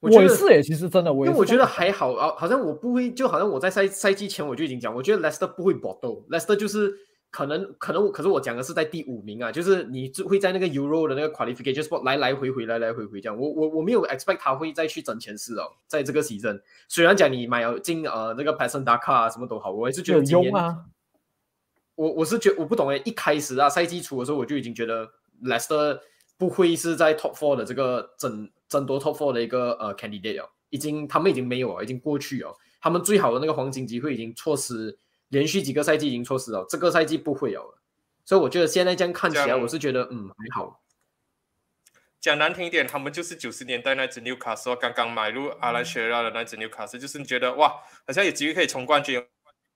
觉得我也是诶，其实真的，我因为我觉得还好啊，好像我不会，就好像我在赛赛季前我就已经讲，我觉得 Leicester 不会搏斗，Leicester 就是可能可能我，可是我讲的是在第五名啊，就是你就会在那个 Euro 的那个 qualification spot 来来回回来来回回这样，我我我没有 expect 他会再去争前四哦，在这个 season，虽然讲你买了进呃那个 p a s s o n Daka 啊什么都好，我也是觉得今年啊。我我是觉我不懂诶，一开始啊赛季初的时候我就已经觉得 Leicester 不会是在 Top Four 的这个争争夺 Top Four 的一个呃 candidate 了，已经他们已经没有了，已经过去了，他们最好的那个黄金机会已经错失，连续几个赛季已经错失了，这个赛季不会有了，所以我觉得现在这样看起来，我是觉得嗯还好，讲难听一点，他们就是九十年代那支纽卡斯刚刚买入阿兰雪拉的那支纽卡斯，就是你觉得哇，好像有机会可以冲冠军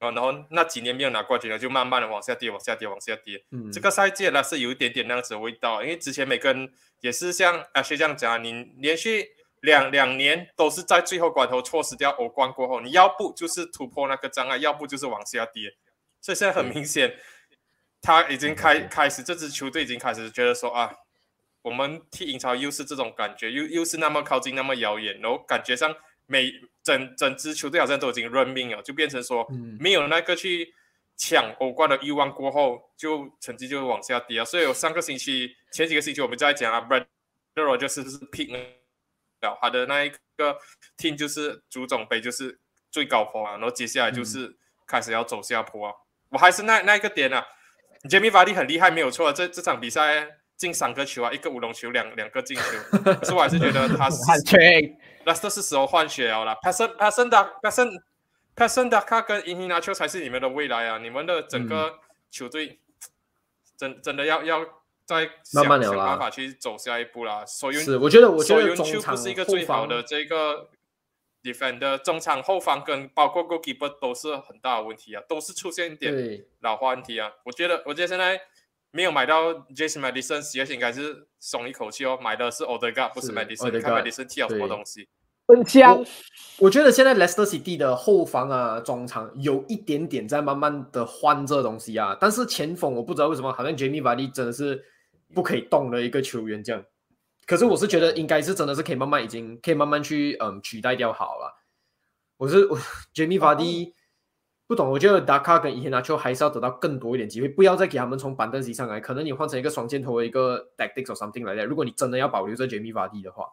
哦，然后那几年没有拿冠军了，就慢慢的往下跌，往下跌，往下跌。嗯，这个赛季呢是有一点点那样子的味道，因为之前每个人也是像阿薛这样讲啊，你连续两两年都是在最后关头错失掉欧冠过后，你要不就是突破那个障碍，要不就是往下跌，所以现在很明显，他已经开开始这支球队已经开始觉得说啊，我们踢英超又是这种感觉，又又是那么靠近，那么遥远，然后感觉上每整整支球队好像都已经认命了，就变成说嗯没有那个去抢欧冠的欲望过后，就成绩就会往下跌啊。所以我上个星期前几个星期我们在讲啊 b r a d r o 就是不是 pick 了他的那一个 team 就是足总杯就是最高峰啊，然后接下来就是开始要走下坡啊。我还是那那一个点啊，Jamie Vardy 很厉害没有错，这这场比赛进三个球啊，一个乌龙球，两两个进球，可是我还是觉得他是很缺 Leicester 是时候换血了啦。p a s s o n p a s s o n 达 p a s s o n p a s s o n 达卡跟伊尼纳丘才是你们的未来啊！你们的整个球队 *tsk* 真真的要要再想想办法去走下一步啦。所以是，我觉得我觉所以得中场不是一个最好的这个 defender，中场后方跟包括 goalkeeper 都是很大的问题啊，都是出现一点老化问题啊。我觉得，我觉得现在没有买到 Jason Madison，而且应该是松一口气哦，买的是 Odegaard，不是是 Madison。你看 Odegaard，Madison 踢了什么对东西？很香。我觉得现在 Leicester City 的后防啊、中场有一点点在慢慢的换这东西啊，但是前锋我不知道为什么，好像 Jamie Vardy 真的是不可以动的一个球员这样。可是我是觉得应该是真的是可以慢慢已经可以慢慢去嗯取代掉好了。我是我 Jamie Vardy 不懂，我觉得 Daka 跟 i h a n a c h o 还是要得到更多一点机会，不要再给他们从板凳席上来，可能你换成一个双箭头的一个 tactics or something 来的。如果你真的要保留这 Jamie Vardy 的话，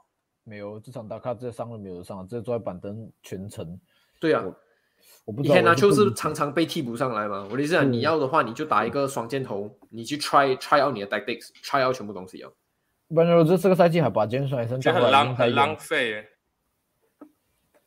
没有这场打卡这上了没有上，这坐在板凳全程。对啊。我不知以前不理解就是常常被替补上来嘛。我的意思讲，嗯你要的话，你就打一个双箭头，你去 try try out 你的 tactics，try out 全部东西啊。不然我这这个赛季还把 James Madison 就很浪很浪用在用。费耶，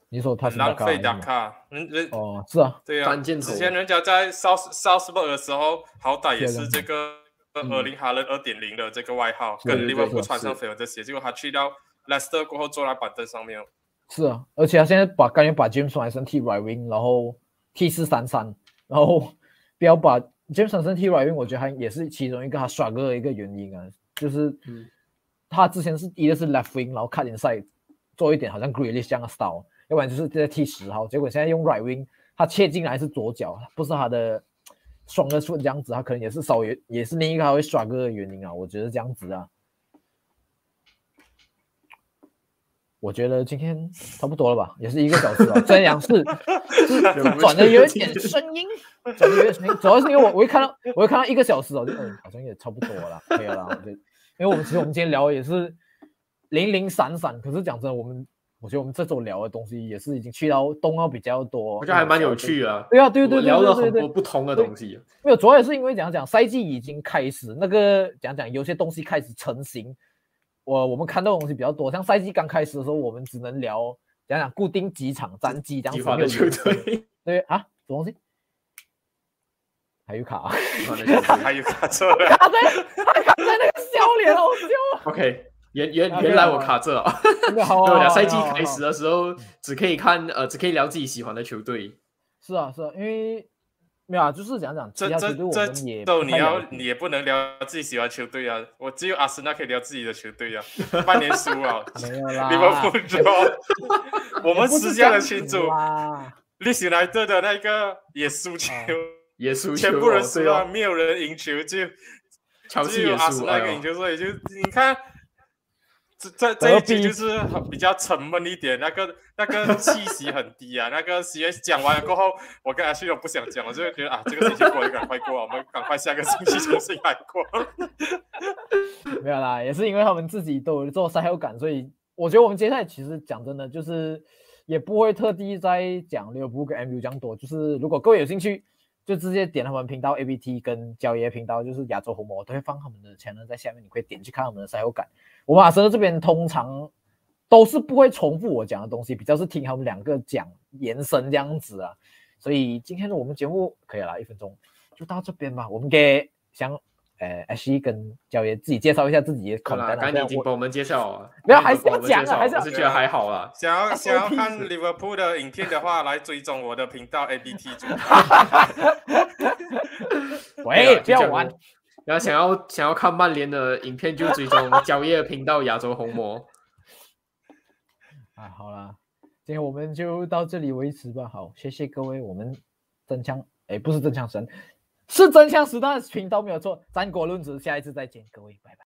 你说他是很浪费打打卡。人人哦，是啊，对啊，之前人家在 South Southburg 的时候，好歹也是这个嗯二零哈伦二点零的这个外号，跟利物浦穿上是绯闻这些，结果他去到 Leicester 过后坐在板凳上面哦。是啊，而且他现在把甘愿把 James Madison 踢 right wing，然后踢四三三，然后不要把 James Madison 踢 right wing，我觉得他也是其中一个他耍哥的一个原因啊，就是嗯他之前是一个是 left wing，然后看联赛做一点好像 Grealish 这样的 style，要不然就是在踢十号，结果现在用 right wing，他切进来是左脚，不是他的双个 foot 这样子，他可能也是稍微也是另一个他会耍个的原因啊，我觉得这样子啊。我觉得今天差不多了吧，也是一个小时了。*laughs* 这样是是转的有一点声音，转的有点声音，主要是因为我我一看到我一看到一个小时哦，就嗯好像也差不多了啦，可以了因为我们其实我们今天聊的也是零零散散，可是讲真的，我们我觉得我们这周聊的东西也是已经去到东奥比较多，我觉得还蛮有趣的啊。对啊，对对对聊了很多不同的东西。没有，主要也是因为讲讲赛季已经开始，那个讲讲有些东西开始成型，我我们看到的东西比较多。像赛季刚开始的时候，我们只能聊讲讲固定几场战绩这样子，的球队，*laughs* 对啊，什么东西？还有卡啊，还有卡 *laughs* 车了，卡在他卡在那个笑脸，好笑 OK，原原啊原来我卡这啊。*laughs* 对啊，啊，赛季开始的时候只可以看呃，只可以聊自己喜欢的球队。是啊是啊，因为没有啊，就是讲讲这这这都你要解。你也不能聊自己喜欢球队啊，我只有阿森纳可以聊自己的球队啊，*laughs* 半年输啊，没有啦，利物浦 draw，我们私下的这样子群主，啦，利史莱特的那个也输球，啊也输球全哦，部人输啊，对哦，没有人赢球，就乔只有治也输，阿森纳赢球，所以就你看。这这这一集就是很比较沉闷一点，那个那个气息很低啊。那个 CS 讲完了过后，我跟阿旭都不想讲，我就觉得啊，这个星期过得赶快过，我们赶快下个星期重新来过。*laughs* 没有啦，也是因为他们自己都有做赛后感，所以我觉得我们接下来其实讲真的就是也不会特地在讲利物浦跟 MU 这样多，就是如果各位有兴趣，就直接点他们频道 ABT 跟交爷频道，就是亚洲红魔，都会放他们的 channel 在下面，你可以点去看他们的赛后感。我们阿森这边通常都是不会重复我讲的东西，比较是听他们两个讲延伸这样子啊。所以今天的我们节目可以了，一分钟就到这边吧。我们给想呃 H 跟焦爷自己介绍一下自己的好 content 啦，啊。刚才这样我你已经帮我们介绍了，没有还是要帮我们介绍讲啊还是我是觉得还好啦。想要 *laughs* 想要看 Liverpool 的影片的话，来追踪我的频道 ABT 组。*laughs* 喂，不要玩。。然后想要想要看曼联的影片，就追踪蕉叶频道亚洲红魔。*laughs* 啊，好啦，今天我们就到这里为止吧。好，谢谢各位，我们真枪，哎，不是真枪神，是真枪实弹频道没有错。三国论子，下一次再见，各位，拜拜。